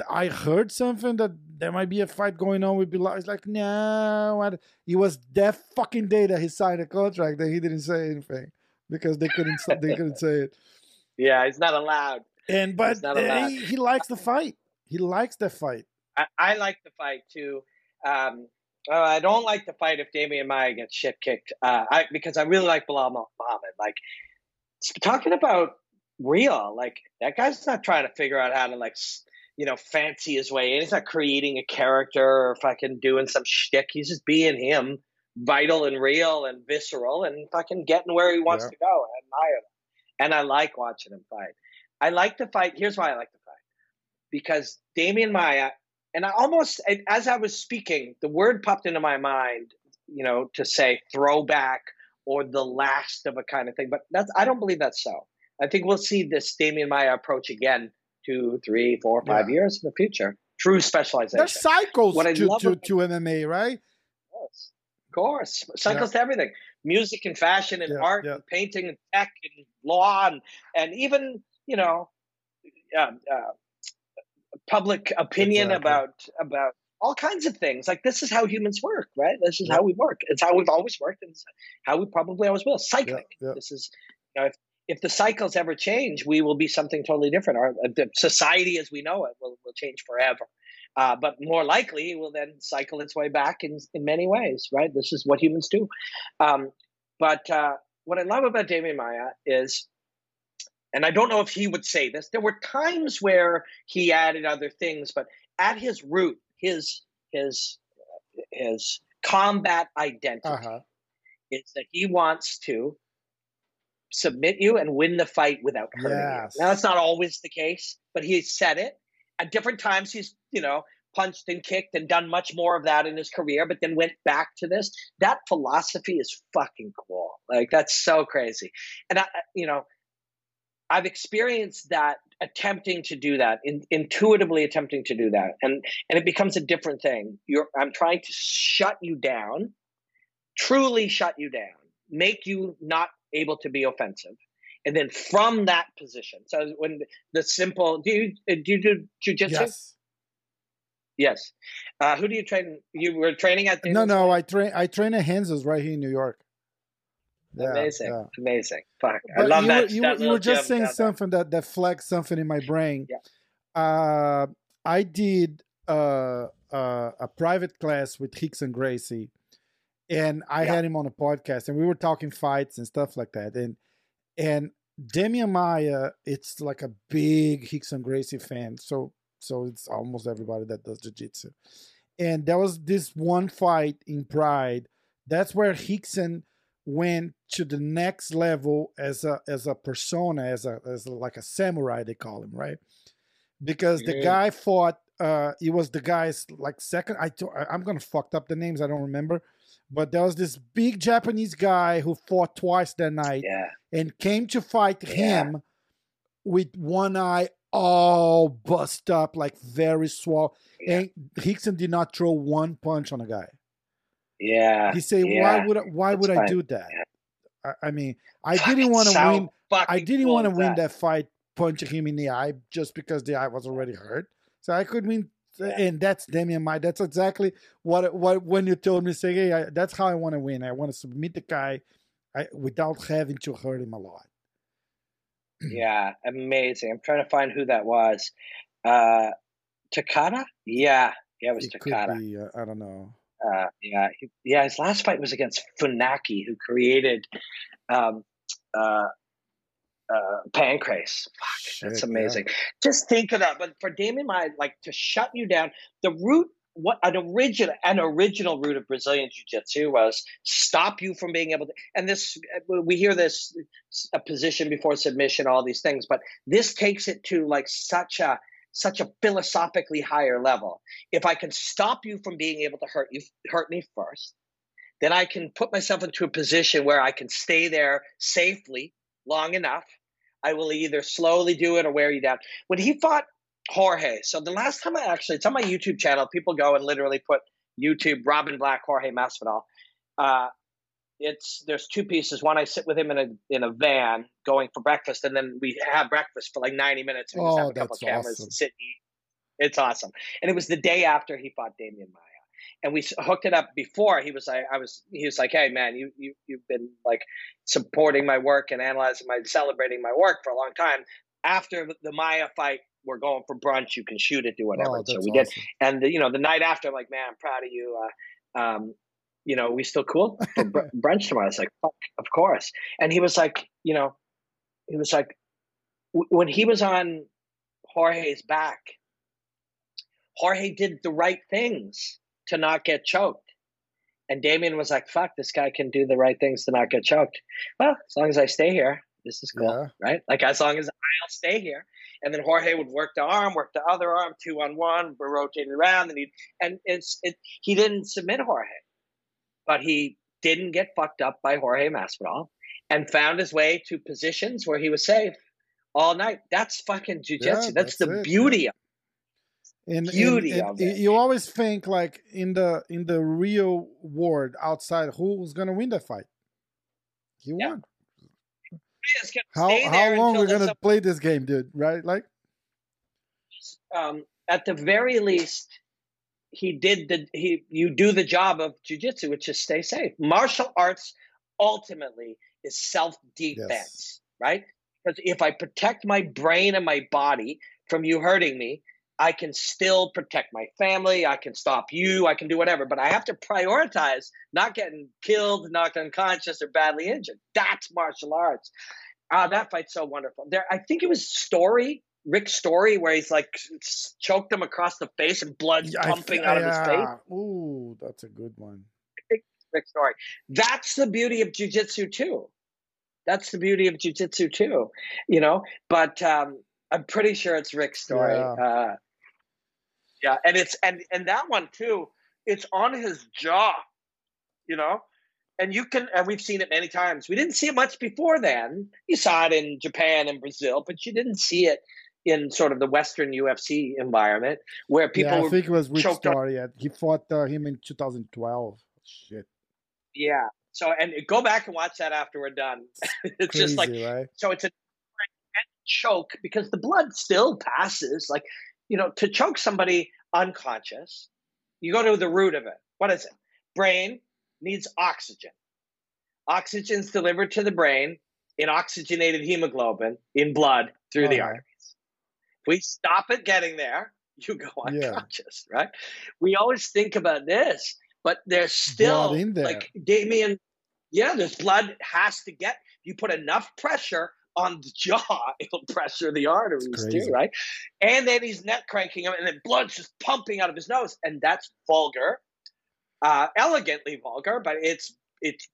I heard something that there might be a fight going on with Belal." He's like, "No." He was that fucking day that he signed a contract that he didn't say anything because they couldn't they couldn't say it. Yeah, he's not allowed. And but he, he, likes the fight. He likes the fight. I, I like the fight too. Um, uh, I don't like the fight if Demian Maia gets shit kicked. Uh, I, because I really like Belal Muhammad. Like talking about real, like that guy's not trying to figure out how to like you know fancy his way in. He's not creating a character or fucking doing some shtick. He's just being him, vital and real and visceral, and fucking getting where he wants yeah. to go. I admire and I like watching him fight. I like the fight. Here's why I like the fight because Demian Maia, and I almost, as I was speaking, the word popped into my mind, you know, to say throwback or the last of a kind of thing. But that's, I don't believe that's so. I think we'll see this Demian Maia approach again two, three, four, five yeah. years in the future. True specialization. There's cycles what to, to, to, MMA, right? Yes. Of course. Cycles yeah. to everything. Music and fashion and yeah, art and painting and tech and law and, and even you know, uh, uh, public opinion exactly. about about all kinds of things. Like this is how humans work, right? This is how we work. It's how we've always worked, and how we probably always will. Cycling. This is, you know, if if the cycles ever change, we will be something totally different. Our the society as we know it will will change forever. Uh, but more likely, it will then cycle its way back in in many ways, right? This is what humans do. Um, but uh, what I love about Demian Maia is and I don't know if he would say this. There were times where he added other things, but at his root, his his his combat identity uh-huh. is that he wants to submit you and win the fight without hurting yes. you. Now that's not always the case, but he said it at different times. He's you know punched and kicked and done much more of that in his career, but then went back to this. That philosophy is fucking cool. Like that's so crazy, and I you know I've experienced that attempting to do that, in, intuitively attempting to do that, and and it becomes a different thing. You're I'm trying to shut you down, truly shut you down, make you not able to be offensive, and then from that position. So when the simple do you do you do jujitsu? Yes. Yes. Uh, who do you train? You were training at? No, no. I train. I train at Hanses right here in New York. Yeah, amazing, yeah. amazing. Fuck, but I love you, that. You, that you were just saying something that that flagged something in my brain. Yeah. Uh, I did uh, uh, a private class with Rickson Gracie, and I yeah. had him on a podcast, and we were talking fights and stuff like that. And and Demian Maia, it's like a big Rickson Gracie fan, so so it's almost everybody that does jiu-jitsu. And there was this one fight in Pride. That's where Rickson went to the next level as a as a persona as a as a, like a samurai they call him right because yeah. the guy fought uh he was the guy's like second i i'm gonna fucked up the names i don't remember but there was this big japanese guy who fought twice that night yeah. and came to fight yeah. him with one eye all bust up like very swell and Rickson did not throw one punch on a guy yeah. He said, yeah. "Why would I, why would I do that? I, I mean, I didn't want to win. I didn't want to win that fight punching him in the eye just because the eye was already hurt. So I could win, yeah. and that's Demian Maia. That's exactly what what when you told me, say, hey, I, that's how I want to win. I want to submit the guy I, without having to hurt him a lot. yeah, amazing. I'm trying to find who that was. Uh, Takada? Yeah, yeah, it was it Takada. Be, uh, I don't know. Uh, yeah, he, yeah. His last fight was against Funaki, who created um, uh, uh, Pancrase. Fuck, Shit, that's amazing. Yeah. Just think of that. But for Demian Maia, like to shut you down, the root what an original an original root of Brazilian jiu-jitsu was stop you from being able to and this we hear this a position before submission all these things but this takes it to like such a such a philosophically higher level if i can stop you from being able to hurt you hurt me first then i can put myself into a position where i can stay there safely long enough i will either slowly do it or wear you down when he fought Jorge. So the last time I actually, it's on my YouTube channel. People go and literally put YouTube Robin Black Jorge Masvidal. Uh, it's there's two pieces. One, I sit with him in a in a van going for breakfast, and then we have breakfast for like 90 minutes. We just have oh, a couple of cameras awesome. and sit and eat. It's awesome. And it was the day after he fought Demian Maia. And we hooked it up before. He was like, I was, he was like, hey man, you you you've been like supporting my work and analyzing my, celebrating my work for a long time. After the Maia fight, we're going for brunch. You can shoot it, do whatever. Oh, so we awesome. did. And the, you know, the night after, I'm like, man, I'm proud of you. Uh, um, you know, we still cool for br- brunch tomorrow? I was like, fuck, of course. And he was like, you know, he was like, w- when he was on Jorge's back, Jorge did the right things to not get choked. And Demian was like, fuck, this guy can do the right things to not get choked. Well, as long as I stay here, this is cool, yeah. right? Like as long as I'll stay here, and then Jorge would work the arm, work the other arm, two on one, we're rotating around, and he and it's it. He didn't submit Jorge, but he didn't get fucked up by Jorge Masvidal, and found his way to positions where he was safe all night. That's fucking jujitsu. Yeah, that's, that's the it, beauty yeah. of. And, beauty and, and, of it. You always think like in the in the real world outside, who's gonna win the fight? He yeah. won how how long we're gonna play this game, dude? Right? Like, um, at the very least, he did the he. You do the job of jujitsu, which is stay safe. Martial arts ultimately is self defense, yes. right? Because if I protect my brain and my body from you hurting me, I can still protect my family. I can stop you. I can do whatever, but I have to prioritize not getting killed, knocked unconscious, or badly injured. That's martial arts. Ah, that fight's so wonderful. There, I think it was Story, Rick Story, where he's like choked him across the face and blood yeah, pumping out of his face. Ooh, that's a good one. Rick Story. That's the beauty of jujitsu too. That's the beauty of jujitsu too, you know. But um, I'm pretty sure it's Rick Story. Yeah. Uh, yeah, and it's and and that one too. It's on his jaw, you know, and you can. And we've seen it many times. We didn't see it much before then. You saw it in Japan and Brazil, but you didn't see it in sort of the Western UFC environment where people. Yeah, I think it was Rick. Yeah, he fought uh, him in 2012. Shit. Yeah. So and go back and watch that after we're done. it's just like right? so. It's a choke because the blood still passes. Like you know, to choke somebody unconscious, you go to the root of it. What is it? Brain needs oxygen. Oxygen's delivered to the brain in oxygenated hemoglobin in blood through oh, the arteries. We stop it getting there, you go unconscious, yeah. right? We always think about this, but there's still there. like Demian, Yeah, there's blood has to get. You put enough pressure on the jaw, it'll pressure the arteries too, right? And then he's neck cranking him, and then blood's just pumping out of his nose, and that's vulgar, uh, elegantly vulgar, but it's it's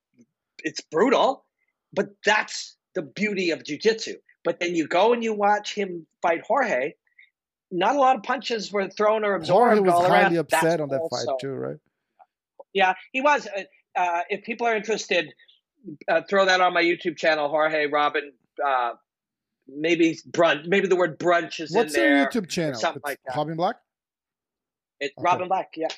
it's brutal. But that's the beauty of jujitsu. But then you go and you watch him fight Jorge. Not a lot of punches were thrown or absorbed. Jorge was all highly around. upset that's on that also, fight too, right? Yeah, he was. Uh, uh, if people are interested, uh, throw that on my YouTube channel, Jorge Robin uh, maybe brunch. Maybe the word brunch is What's in there. What's your YouTube channel? Something it's like that. Robin Black. It's okay. Robin Black. Yeah,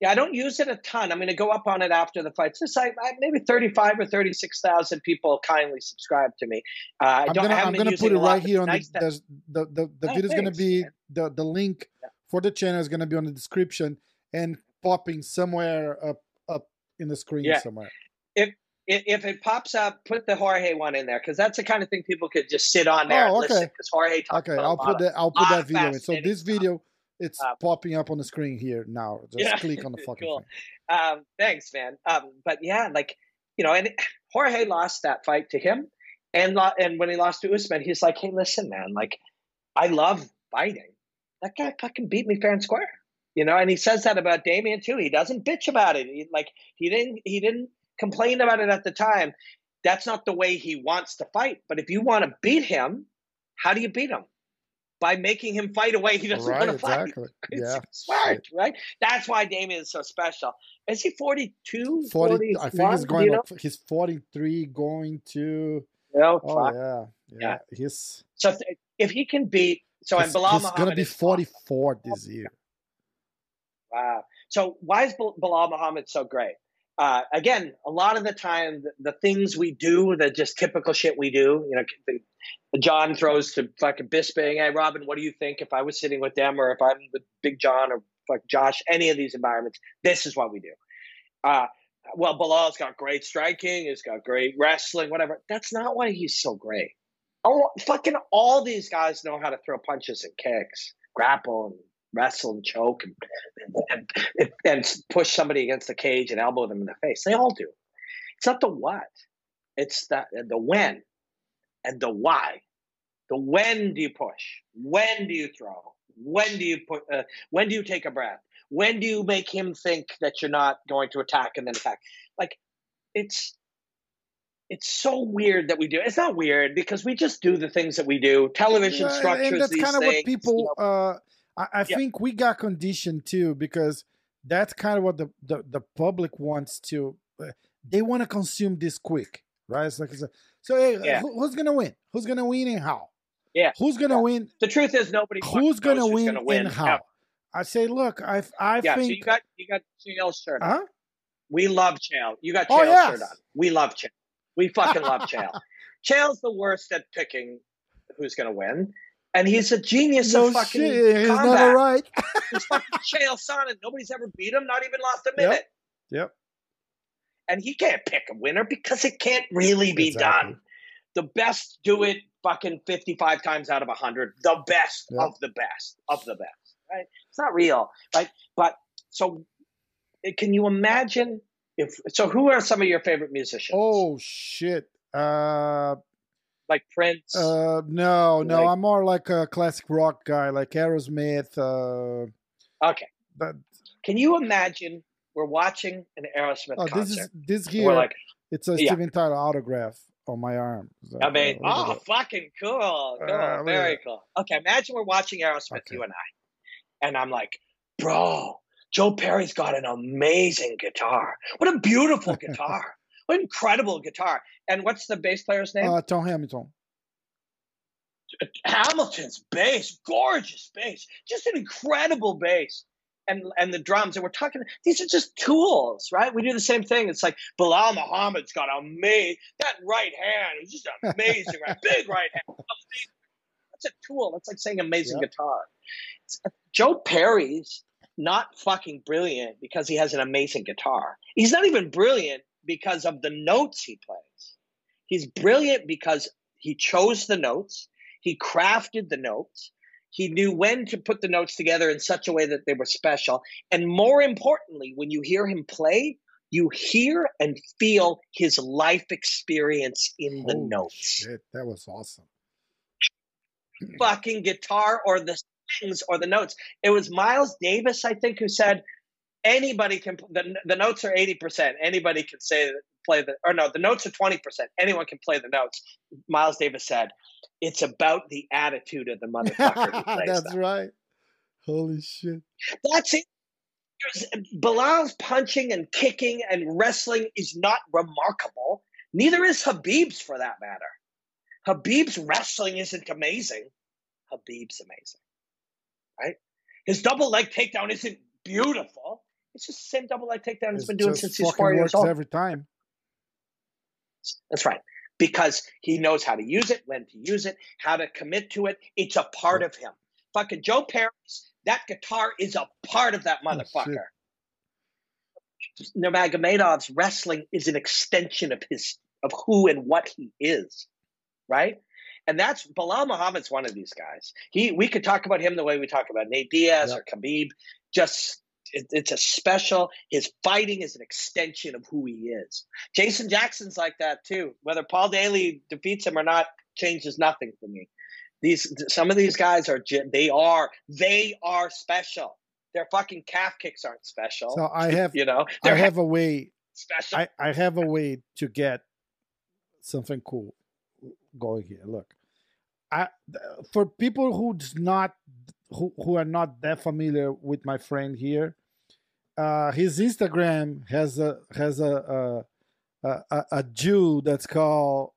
yeah. I don't use it a ton. I'm going to go up on it after the fight. Just like maybe 35 or 36 thousand people kindly subscribe to me. Uh, I I'm gonna, I'm gonna put it right here on nice the, the the the oh, video is going to be the the link yeah. for the channel is going to be on the description and popping somewhere up up in the screen yeah. somewhere. If if it pops up, put the Jorge one in there because that's the kind of thing people could just sit on there oh, okay. Because Jorge Okay, I'll put that. I'll put that video in. So this video it's um, popping up on the screen here now. Just yeah, click on the fucking cool. thing. Um, thanks, man. Um, but yeah, like you know, and Jorge lost that fight to him, and and when he lost to Usman, he's like, "Hey, listen, man, like I love fighting. That guy fucking beat me fair and square." You know, and he says that about Demian too. He doesn't bitch about it. He, like he didn't he didn't complain about it at the time. That's not the way he wants to fight. But if you want to beat him, how do you beat him? By making him fight away he doesn't right, want to fight. Exactly. It's yeah. smart, right? That's why Demian is so special. Is he 42? 40, I think he's going, you know? he's 43 going to. Oh, oh yeah, yeah. Yeah. He's. So if he can beat. So he's, Belal he's going to be 44 this year. Wow. So why is Belal Muhammad so great? Uh, again, a lot of the time, the, the, things we do, the just typical shit we do, you know, the, John throws to fucking Bisping, hey, Robin, what do you think if I was sitting with them or if I'm with Big John or fuck Josh, any of these environments, this is what we do. Uh, well, Belal's got great striking, he's got great wrestling, whatever. That's not why he's so great. Oh, fucking all these guys know how to throw punches and kicks, grapple and wrestle and choke and, and, and, and push somebody against the cage and elbow them in the face. They all do. It's not the what, it's the, the when and the why. The when do you push? When do you throw? When do you put? Uh, when do you take a breath? When do you make him think that you're not going to attack and then attack? Like, it's it's so weird that we do. It's not weird because we just do the things that we do. Television structures. And that's kind of what people. You know, uh, I, I yeah. think we got conditioned too because that's kind of what the, the, the public wants to. Uh, they want to consume this quick, right? It's like it's a, so. Hey, yeah. who, who's gonna win? Who's gonna win and how? Yeah. Who's gonna yeah. win? The truth is nobody. Who's gonna win, gonna win, and how? I say, look, I I yeah, think so you got you got Chael shirt. Huh? We love Chael. You got Chael oh, yes. shirt on. We love Chael. We fucking love Chael. Chael's the worst at picking who's gonna win and he's a genius no of fucking shit. He's combat. never right. he's fucking Chael Sonnen. Nobody's ever beat him, not even lost a minute. Yep. yep. And he can't pick a winner because it can't really be exactly. done. The best do it fucking 55 times out of 100. The best yep. of the best of the best, right? It's not real, right? But so eh, can you imagine if so who are some of your favorite musicians? Oh shit. Uh like Prince? Uh, no, no. Like, I'm more like a classic rock guy, like Aerosmith. Uh, okay. But can you imagine we're watching an Aerosmith oh, concert? This is this here. We're like, it's a yeah. Steven Tyler autograph on my arm. So, I mean, uh, oh, fucking cool, cool, uh, very cool. Okay, imagine we're watching Aerosmith, okay. you and I, and I'm like, bro, Joe Perry's got an amazing guitar. What a beautiful guitar. What incredible guitar. And what's the bass player's name? Uh, Tom Hamilton. Hamilton's bass, gorgeous bass, just an incredible bass. And and the drums, and we're talking. These are just tools, right? We do the same thing. It's like Belal Muhammad's got a amazing that right hand is just amazing, right? Big right hand. That's a tool. That's like saying amazing yep. guitar. Joe Perry's not fucking brilliant because he has an amazing guitar. He's not even brilliant because of the notes he plays. He's brilliant because he chose the notes, he crafted the notes, he knew when to put the notes together in such a way that they were special. And more importantly, when you hear him play, you hear and feel his life experience in the notes. Shit, that was awesome. Fucking guitar or the strings or the notes. It was Miles Davis, I think, who said, anybody can the, the notes are 80% anybody can say play the or no the notes are 20% anyone can play the notes miles davis said it's about the attitude of the motherfucker that's them. right holy shit that's it Belal's punching and kicking and wrestling is not remarkable. Neither is Khabib's for that matter. Khabib's wrestling isn't amazing. Khabib's amazing. Right? His double leg takedown isn't beautiful. It's just the same double leg takedown he's been doing since he's four years old. Every time. That's right. Because he knows how to use it, when to use it, how to commit to it. It's a part of him. Fucking Joe Perry's, that guitar is a part of that oh, motherfucker. Oh, Nurmagomedov's wrestling is an extension of his of who and what he is, right? And that's Belal Muhammad's one of these guys. He we could talk about him the way we talk about Nate Diaz yep. or Khabib. Just it, it's a special. His fighting is an extension of who he is. Jason Jackson's like that too. Whether Paul Daley defeats him or not changes nothing for me. These some of these guys are they are they are special. Their fucking calf kicks aren't special. So I have you know I have a way special. I, I have a way to get something cool going here. Look, I for people who's not who, who are not that familiar with my friend here, uh, his Instagram has a has a a, a, a Jew that's called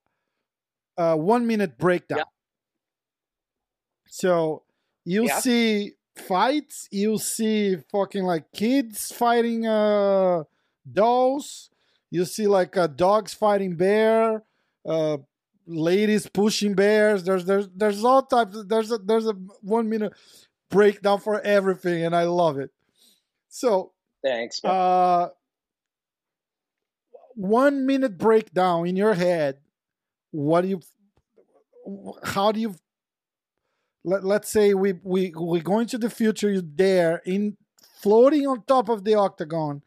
uh, one minute breakdown. So you see fights, you see fucking like kids fighting uh dolls, you see like uh, dogs fighting bear, uh ladies pushing bears. There's there's there's all types. There's a there's a one minute breakdown for everything, and I love it. So thanks. Uh, one minute breakdown in your head. What do you? How do you? Let, let's say we we we go into the future. You're there in floating on top of the octagon.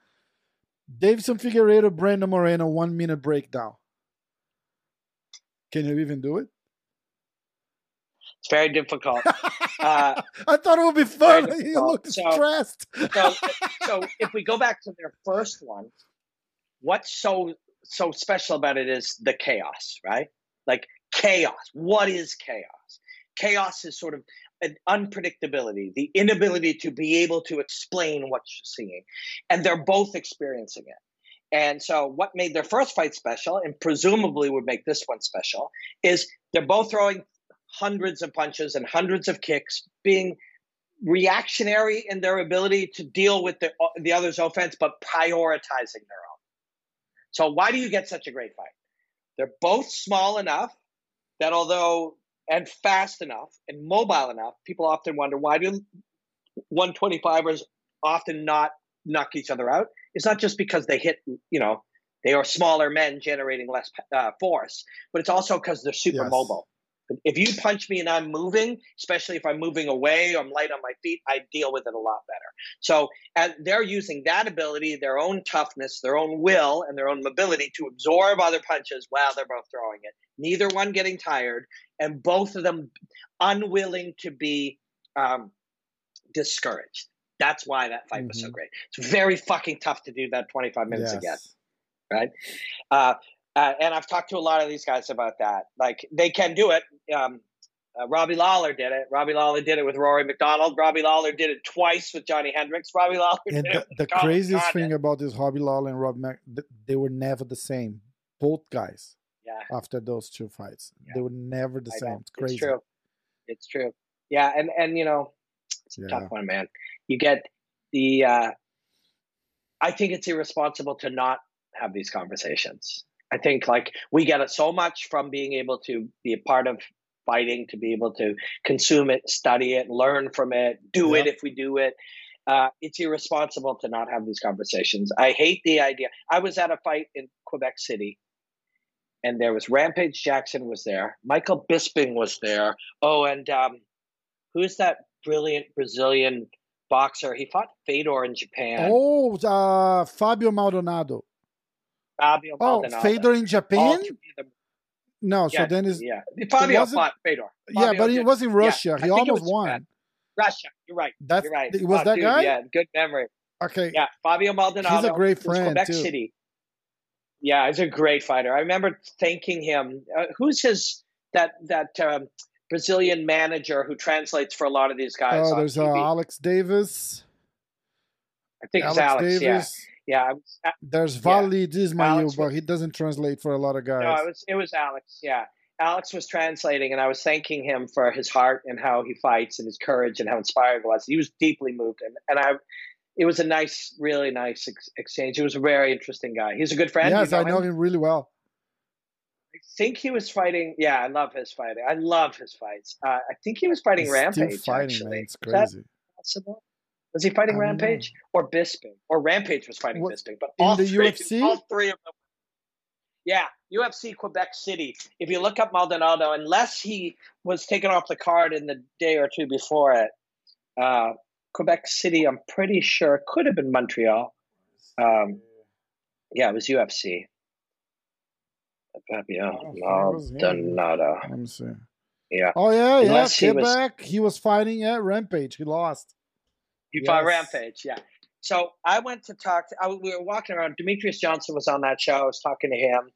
Deiveson Figueiredo, Brandon Moreno, one minute breakdown. Can you even do it? It's very difficult. Uh, I thought it would be fun. You look so, stressed. so, so if we go back to their first one, what's so so special about it is the chaos, right? Like chaos. What is chaos? Chaos is sort of an unpredictability, the inability to be able to explain what you're seeing, and they're both experiencing it. And so, what made their first fight special, and presumably would make this one special, is they're both throwing hundreds of punches and hundreds of kicks, being reactionary in their ability to deal with the, the other's offense, but prioritizing their own. So, why do you get such a great fight? They're both small enough that although, and fast enough and mobile enough, people often wonder why do 125ers often not knock each other out? It's not just because they hit, you know, they are smaller men generating less uh, force, but it's also because they're super yes. mobile. If you punch me and I'm moving, especially if I'm moving away or I'm light on my feet, I deal with it a lot better. So they're using that ability, their own toughness, their own will, and their own mobility to absorb other punches while they're both throwing it. Neither one getting tired, and both of them unwilling to be um, discouraged. That's why that fight mm-hmm. was so mm-hmm. great. It's very fucking tough to do that 25 minutes yes. again, right? Uh, uh, and I've talked to a lot of these guys about that. Like they can do it. Um, uh, Robbie Lawler did it. Robbie Lawler did it with Rory MacDonald. Robbie Lawler did it twice with Johny Hendricks. Robbie Lawler. And the, the craziest thing about this Robbie Lawler and Rob Mac, they were never the same. Both guys. Yeah. After those two fights, yeah. they were never the I same. Know. It's crazy. It's true. It's true. Yeah, and and you know, it's a yeah. tough one, man you get the uh, i think it's irresponsible to not have these conversations i think like we get it so much from being able to be a part of fighting to be able to consume it study it learn from it do yep. it if we do it uh, it's irresponsible to not have these conversations i hate the idea i was at a fight in quebec city and there was rampage jackson was there michael bisping was there oh and um, who's that brilliant brazilian boxer. He fought Fedor in Japan. Oh, uh, Fabio Maldonado. Fabio oh, Maldonado. Fedor in Japan? No, yeah, so then is yeah. Fabio fought Fedor. Fabio yeah, but he was in Russia. Yeah, he almost won. Japan. Russia. You're right. That's You're right. Was oh, that dude, guy? Yeah, good memory. Okay. Yeah, Fabio Maldonado. He's a great friend Quebec too. City. Yeah, he's a great fighter. I remember thanking him. Uh, who's his that that um, Brazilian manager who translates for a lot of these guys. Oh, there's uh, Alex Davis. I think Alex it's Alex. Davis. Yeah, yeah. there's Wallid yeah. Ismail, but he doesn't translate for a lot of guys. No, it was it was Alex. Yeah, Alex was translating, and I was thanking him for his heart and how he fights and his courage and how inspiring he was. He was deeply moved, and and I. It was a nice, really nice ex- exchange. He was a very interesting guy. He's a good friend. Yes, you know I know him? him really well. I think he was fighting. Yeah, I love his fighting. I love his fights. Uh, I think he was fighting He's Rampage. Still fighting, actually. man. It's crazy. possible? Was he fighting Rampage know. or Bisping? Or Rampage was fighting what, Bisping? But all the three, UFC, all three of them. Yeah, UFC Quebec City. If you look up Maldonado, unless he was taken off the card in the day or two before it, uh, Quebec City, I'm pretty sure it could have been Montreal. Um, yeah, it was UFC. Fabio Maldonado. Let me see. Yeah. Oh yeah, Unless yeah. he was- Quebec. He was fighting at Rampage. He lost. You fought Yes. Rampage, yeah. So I went to talk. To, I, we were walking around. Demetrious Johnson was on that show. I was talking to him.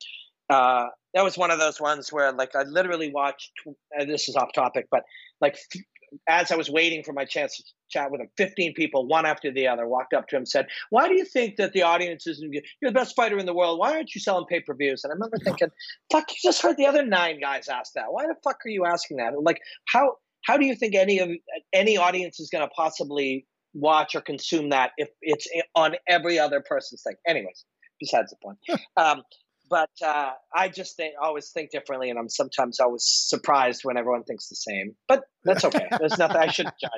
Uh, that was one of those ones where, like, I literally watched. And this is off topic, but like, f- as I was waiting for my chance to chat with him, fifteen people, one after the other, walked up to him, and said, "Why do you think that the audience isn't? You're the best fighter in the world. Why aren't you selling pay per views?" And I remember thinking, "Fuck, you just heard the other nine guys ask that. Why the fuck are you asking that? Like, how how do you think any of any audience is going to possibly watch or consume that if it's on every other person's thing. Anyways, besides the point. um, but uh, I just think, always think differently, and I'm sometimes always surprised when everyone thinks the same. But that's okay. There's nothing I shouldn't judge.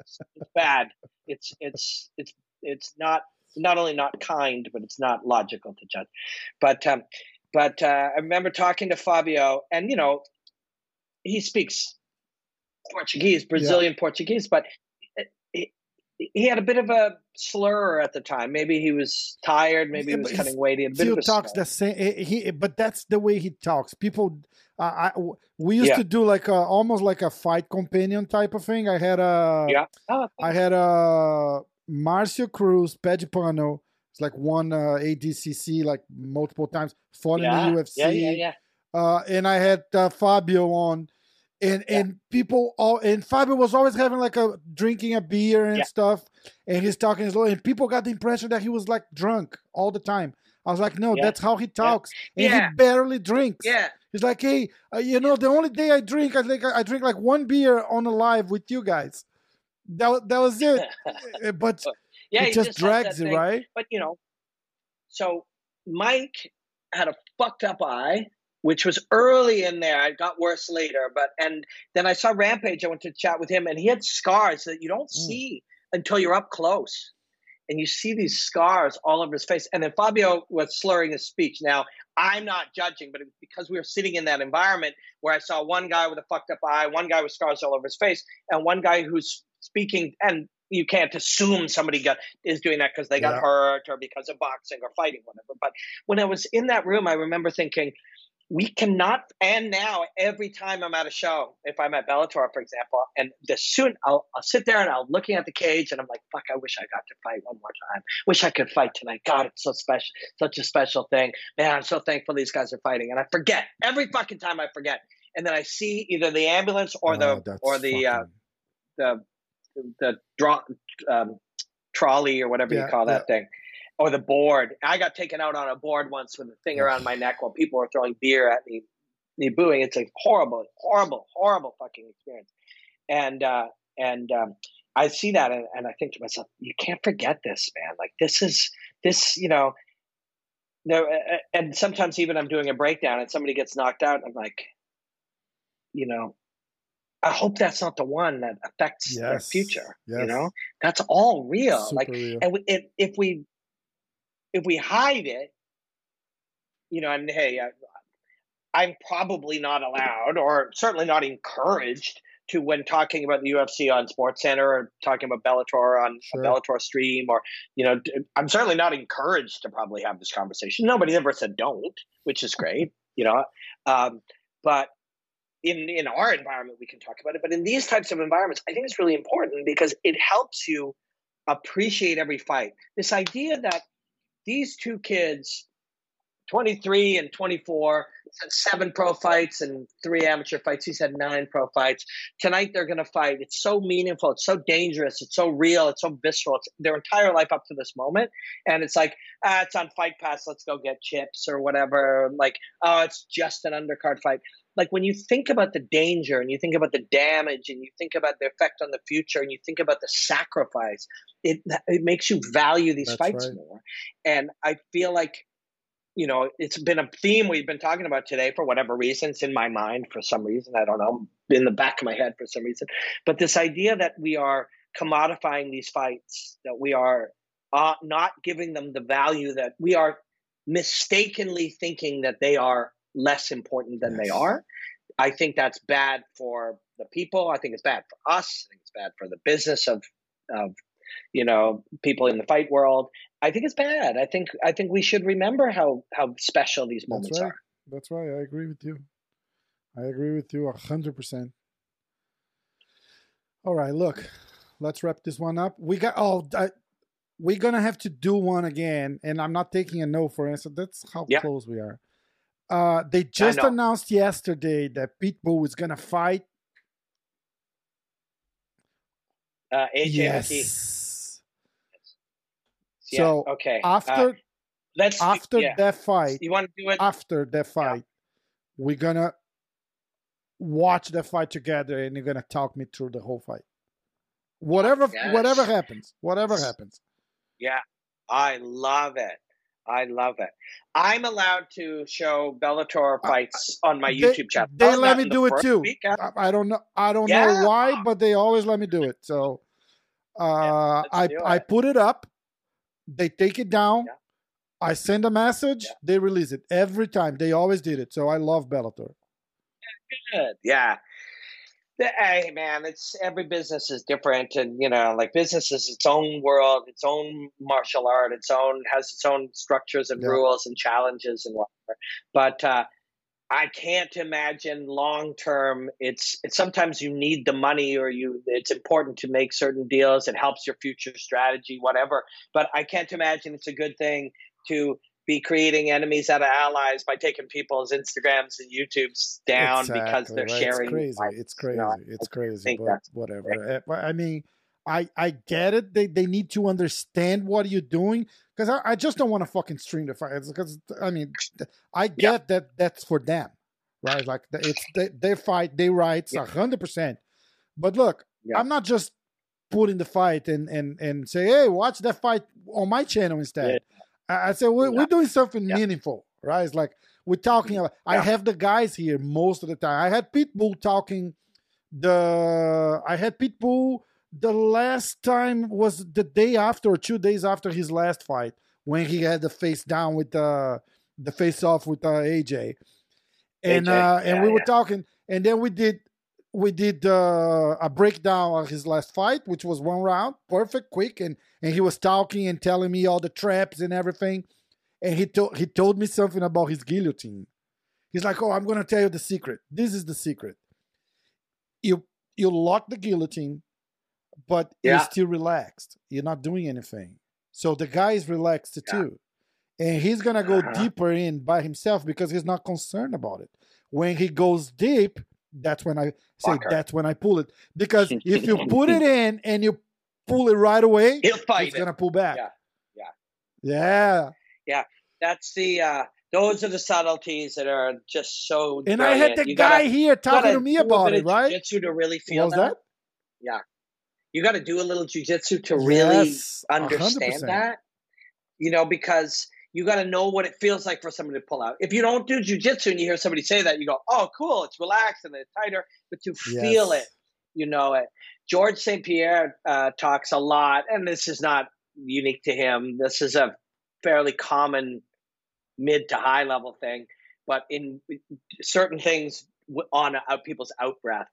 It's, it's bad. It's it's it's it's not not only not kind, but it's not logical to judge. But um, but uh, I remember talking to Fabio, and you know, he speaks Portuguese, Brazilian Portuguese, but he, he had a bit of a slur at the time. Maybe he was tired. Maybe Yeah, he was cutting weight. He had a bit of a talks slur. the same. eh, He, but that's the way he talks. People, uh, I, we used Yeah. to do like a, almost like a fight companion type of thing. I had a, Yeah. Oh, I had a Marcio Cruz, Pé de Pano. It's like one uh, ADCC like multiple times. Fought yeah, in the UFC. yeah, yeah, yeah. uh, and I had uh, Fabio on, and Yeah. and people all and Fabio was always having like a drinking a beer and Yeah. stuff, and he's talking slow, and people got the impression that he was like drunk all the time. I was like, no, Yeah. that's how he talks, and he barely drinks. Yeah, He's like, hey, uh, you know, the only day I drink, I think I drink like one beer on a live with you guys. That that was it. Uh, but yeah. it he just has drags it, thing. right? But you know, so Mike had a fucked up eye, which was early in there. It got worse later, but and then I saw Rampage. I went to chat with him, and he had scars that you don't Mm. see until you're up close, and you see these scars all over his face. And then Fabio was slurring his speech. Now I'm not judging, but it was because we were sitting in that environment where I saw one guy with a fucked up eye, one guy with scars all over his face, and one guy who's speaking and you can't assume somebody got is doing that because they got Yeah. hurt or because of boxing or fighting whatever but when i was in that room i remember thinking we cannot and now every time i'm at a show if i'm at bellator for example and the soon I'll, I'll sit there and i'm looking at the cage and i'm like fuck i wish i got to fight one more time. Wish i could fight tonight. God it's so special such a special thing. Man i'm so thankful these guys are fighting. And i forget. Every fucking time i forget. And then i see either the ambulance or Oh, the or the uh, fucking- the the draw um, trolley or whatever Yeah, you call that thing, or the board. I got taken out on a board once with a thing around my neck while people were throwing beer at me, me booing. It's a horrible, horrible, horrible fucking experience. And uh, and um, I see that and, and I think to myself, you can't forget this, man. Like this is this, you know. No, and sometimes even I'm doing a breakdown and somebody gets knocked out. I'm like, you know, I hope that's not the one that affects their Yes, future. You know, that's all real. Super like, real. and we, if, if we if we hide it, you know, and hey, I, I'm probably not allowed, or certainly not encouraged, to when talking about the UFC on Sports Center or talking about Bellator on Sure. a Bellator stream, or you know, I'm certainly not encouraged to probably have this conversation. Nobody ever said don't, which is great, you know. Um, but in in our environment, we can talk about it. But in these types of environments, I think it's really important because it helps you appreciate every fight. This idea that these two kids 23 and 24 seven pro fights and three amateur fights. He's had nine pro fights. Tonight they're going to fight. It's so meaningful. It's so dangerous. It's so real. It's so visceral. It's their entire life up to this moment. And it's like ah, it's on fight pass. Let's go get chips or whatever. Like oh it's just an undercard fight. Like when you think about the danger and you think about the damage and you think about the effect on the future and you think about the sacrifice it it makes you value these That's fights right. more. And i feel like you know, it's been a theme we've been talking about today for whatever reason. It's in my mind for some reason. I don't know, in the back of my head for some reason. But this idea that we are commodifying these fights, that we are uh, not giving them the value that we are mistakenly thinking that they are less important than Yes. they are. I think that's bad for the people. I think it's bad for us. I think it's bad for the business of of you know people in the fight world. I think it's bad. I think I think we should remember how how special these That's moments right. are. That's right. I agree with you. I agree with you a hundred percent. All right, look, let's wrap this one up. We got oh, I, we're gonna have to do one again, and I'm not taking a no for answer. That's how Yeah. close we are. Uh, they just announced yesterday that Pitbull is gonna fight. Uh, AJ McKee. Yeah, So, okay. uh, After let's after yeah. that fight, you want to do it? after that fight, we're gonna watch the fight together, and you're gonna talk me through the whole fight. Whatever, Yes. whatever happens, whatever happens. Yeah, I love it. I love it. I'm allowed to show Bellator Uh, fights on my they- YouTube channel. they I let me the do it too. uh, I, I don't know, I don't Yeah. know why, but they always let me do it. So, uh, let's I do I put it up. They take it down. Yeah. I send a message. Yeah. They release it every time. They always did it. So I love Bellator. good. Yeah. Hey man, it's every business is different, and you know, like business is its own world, its own martial art, its own has its own structures and Yeah. rules and challenges and whatever. But uh, I can't imagine long term. It's, it's sometimes you need the money, or you. It's important to make certain deals. It helps your future strategy, whatever. But I can't imagine it's a good thing to be creating enemies out of allies by taking people's Instagrams and YouTubes down because they're right? sharing. It's crazy. It's crazy. it's crazy. But whatever. Eh, but I mean, I I get it. They they need to understand what you're doing because I, I just don't want to fucking stream the fight. Because I mean, I get that that's for them, right? Like it's they, they fight, they rights, Yeah. a hundred percent. But look, Yeah. I'm not just putting the fight and and and say, hey, watch that fight on my channel instead. I, I say we're, Yeah. we're doing something Yeah. meaningful, right? It's like we're talking mm-hmm. about. I have the guys here most of the time. I had Pitbull talking. The I had Pitbull. The last time was the day after or two days after his last fight when he had the face down with the the face off with uh, AJ, and AJ, uh, and yeah, we were yeah. talking, and then we did we did uh, a breakdown of his last fight, which was one round, perfect, quick, and and he was talking and telling me all the traps and everything, and he told he told me something about his guillotine. He's like, "Oh, I'm gonna tell you the secret. This is the secret. You you lock the guillotine, but you're still relaxed. You're not doing anything. So the guy is relaxed Yeah. too, and he's gonna go Uh-huh. deeper in by himself because he's not concerned about it. When he goes deep, that's when I say Fucker. that's when I pull it because if you put it in and you pull it right away, He'll fight it's it. gonna pull back. Yeah. Yeah. Yeah. Yeah. That's the. Uh, those are the subtleties that are just so. And I had the You guy gotta- here talking gotta me about it, right? Jiu-jitsu to really feel was that? You got to do a little jujitsu to really Yes, understand that. You know, because you got to know what it feels like for somebody to pull out. If you don't do jujitsu and you hear somebody say that, you go, "Oh, cool, it's relaxed and it's tighter," but you feel it. You know it. George St. Pierre uh, talks a lot, and this is not unique to him. This is a fairly common mid to high level thing, but in certain things on out people's out breath.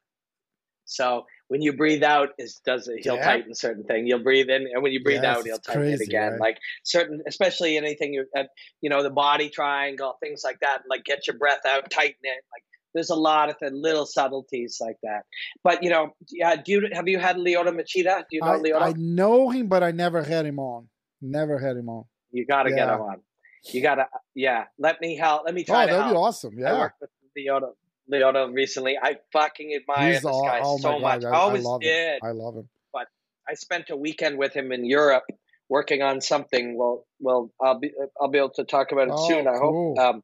So when you breathe out, is does it, he'll Yeah. tighten certain thing. You'll breathe in, and when you breathe Yes, out, he'll tighten crazy, it again. right? Like certain, especially anything you, uh, you know, the body triangle, things like that. Like get your breath out, tighten it. Like there's a lot of the little subtleties like that. But you know, yeah. Do you have you had Lyoto Machida? Do you know I, Lyoto? I know him, but I never had him on. Never had him on. you got to get him on. You got to, yeah. Let me help. Let me Oh, try to that'd help. be awesome. Yeah. Lyoto, Lyoto recently. I fucking admire He's this all, guy oh so much. God. I I, always I love did. him. I love him. But I spent a weekend with him in Europe working on something. Well, well, I'll be I'll be able to talk about it Oh, soon. I cool. hope. Um,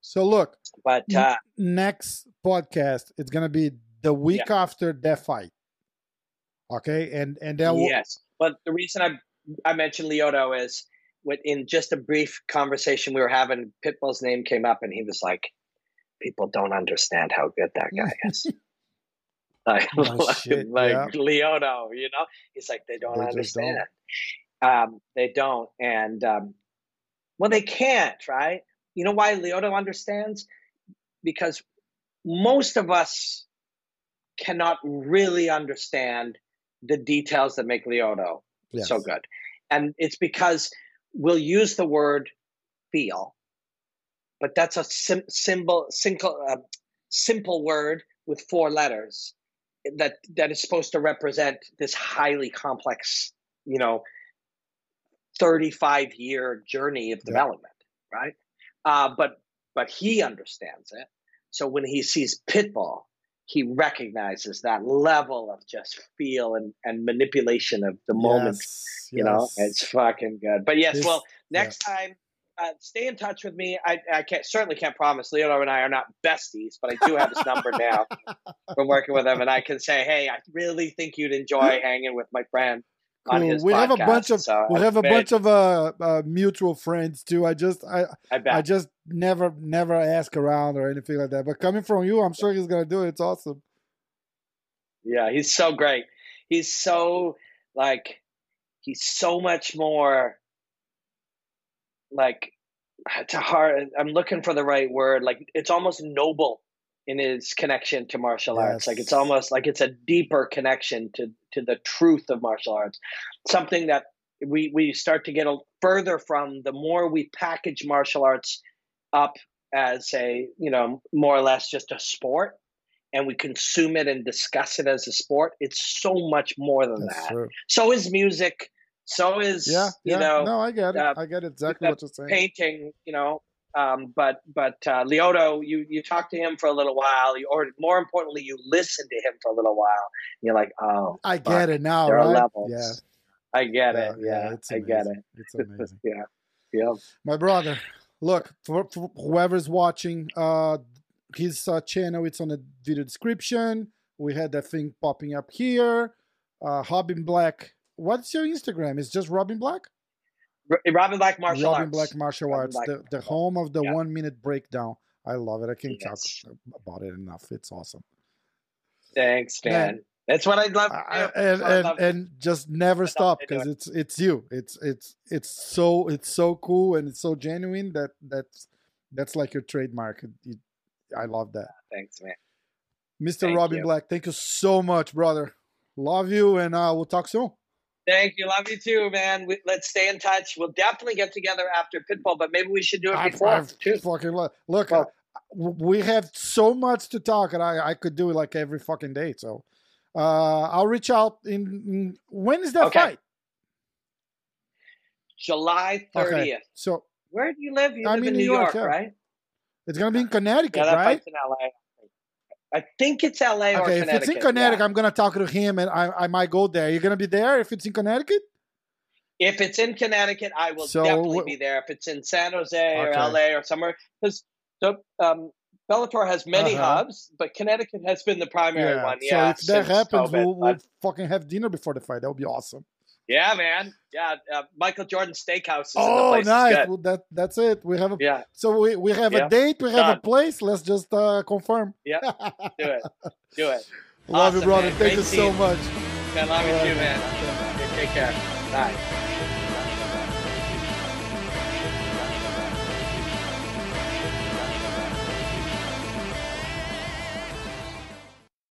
So look, but uh, next podcast, it's gonna be the week after that fight. Okay, and and then we'll, yes, but the reason I I mentioned Lyoto is with in just a brief conversation we were having, Pitbull's name came up, and he was like, "People don't understand how good that guy is." like, Oh, shit, like yeah. Lyoto, you know, he's like they don't They just don't. understand. Um, they don't, and um, well, they can't, right? You know why Lyoto understands? because most of us cannot really understand the details that make Lyoto yes. so good. And it's because we'll use the word feel, but that's a sim- symbol, simple, uh, simple word with four letters that that is supposed to represent this highly complex, you know, 35 year journey of development, yeah. right? Uh, but but he understands it. So when he sees Pitbull, he recognizes that level of just feel and, and manipulation of the moment. Yes, you yes. know, it's fucking good. But yes, this, well, next yeah. time, uh, stay in touch with me. I, I can't certainly can't promise Leo and I are not besties, but I do have his number now from working with him, and I can say, hey, I really think you'd enjoy hanging with my friend. Cool. we podcast, have a bunch of so we have a bunch of uh, uh, mutual friends too. I just I I, I, just never never ask around or anything like that. But coming from you, I'm sure he's gonna do it. It's awesome. Yeah, he's so great. He's so like he's so much more like to heart. I'm looking for the right word. Like it's almost noble in his connection to martial yes. arts. Like it's almost like it's a deeper connection to to the truth of martial arts. Something that we we start to get a, further from the more we package martial arts up as a you know more or less just a sport and we consume it and discuss it as a sport it's so much more than That's that true. so is music so is yeah, you know no i get it uh, i get exactly what you're saying painting you know um, but but uh, Lyoto, you you talk to him for a little while, you, or more importantly, you listen to him for a little while. you're like, oh, I fuck, get it now. There right? are levels. Yeah, I get yeah, it. Yeah, yeah I get it. It's amazing. yeah, yeah. My brother, look for, for whoever's watching, uh, his uh, channel. It's on the video description. We had that thing popping up here. Uh, Robin Black. What's your Instagram? It's just Robin Black. Robin Black Martial Arts. Robin Arts. Black Martial Arts, Black the, the home of the yeah. one minute breakdown. I love it. I can't yes. talk about it enough. It's awesome. Thanks, man. that's what I'd love. I, and and, love and just never stop because it's it's you. It's it's it's so it's so cool and it's so genuine that that's that's like your trademark. I love that. Thanks, man. Mr. Thank Robin you. Black, thank you so much, brother. Love you, and uh, we'll talk soon. Thank you. Love you too, man. We, let's stay in touch. We'll definitely get together after Pitbull, but maybe we should do it before. I've, too. Fucking look. look well, we have so much to talk, and I, I could do it like every fucking day. So uh, I'll reach out in, in when is that okay. fight? July 30th. Okay. So where do you live? You I'm live in, New, York, York yeah. right? It's gonna be in Connecticut, yeah, that right? Fight's in LA. I think it's LA okay, or Connecticut. if it's in Connecticut, yeah. I'm gonna talk to him, and I, I might go there. You're gonna be there if it's in Connecticut. If it's in Connecticut, I will so, definitely be there. If it's in San Jose okay. or LA or somewhere, because so, um, Bellator has many uh-huh. hubs, but Connecticut has been the primary yeah. one. Yeah. So if that happens, COVID, we'll, we'll fucking have dinner before the fight. That would be awesome. Yeah, man. Yeah, uh, Michael Jordan Steakhouse is oh, nice. Well, that that's it. We have a yeah. So we, we have yeah. a date. We have Done. a place. Let's just uh, confirm. Yeah, do it. Do it. love awesome, you, brother. Man. Thank Great you so much. I love you too, man. Take care. Bye.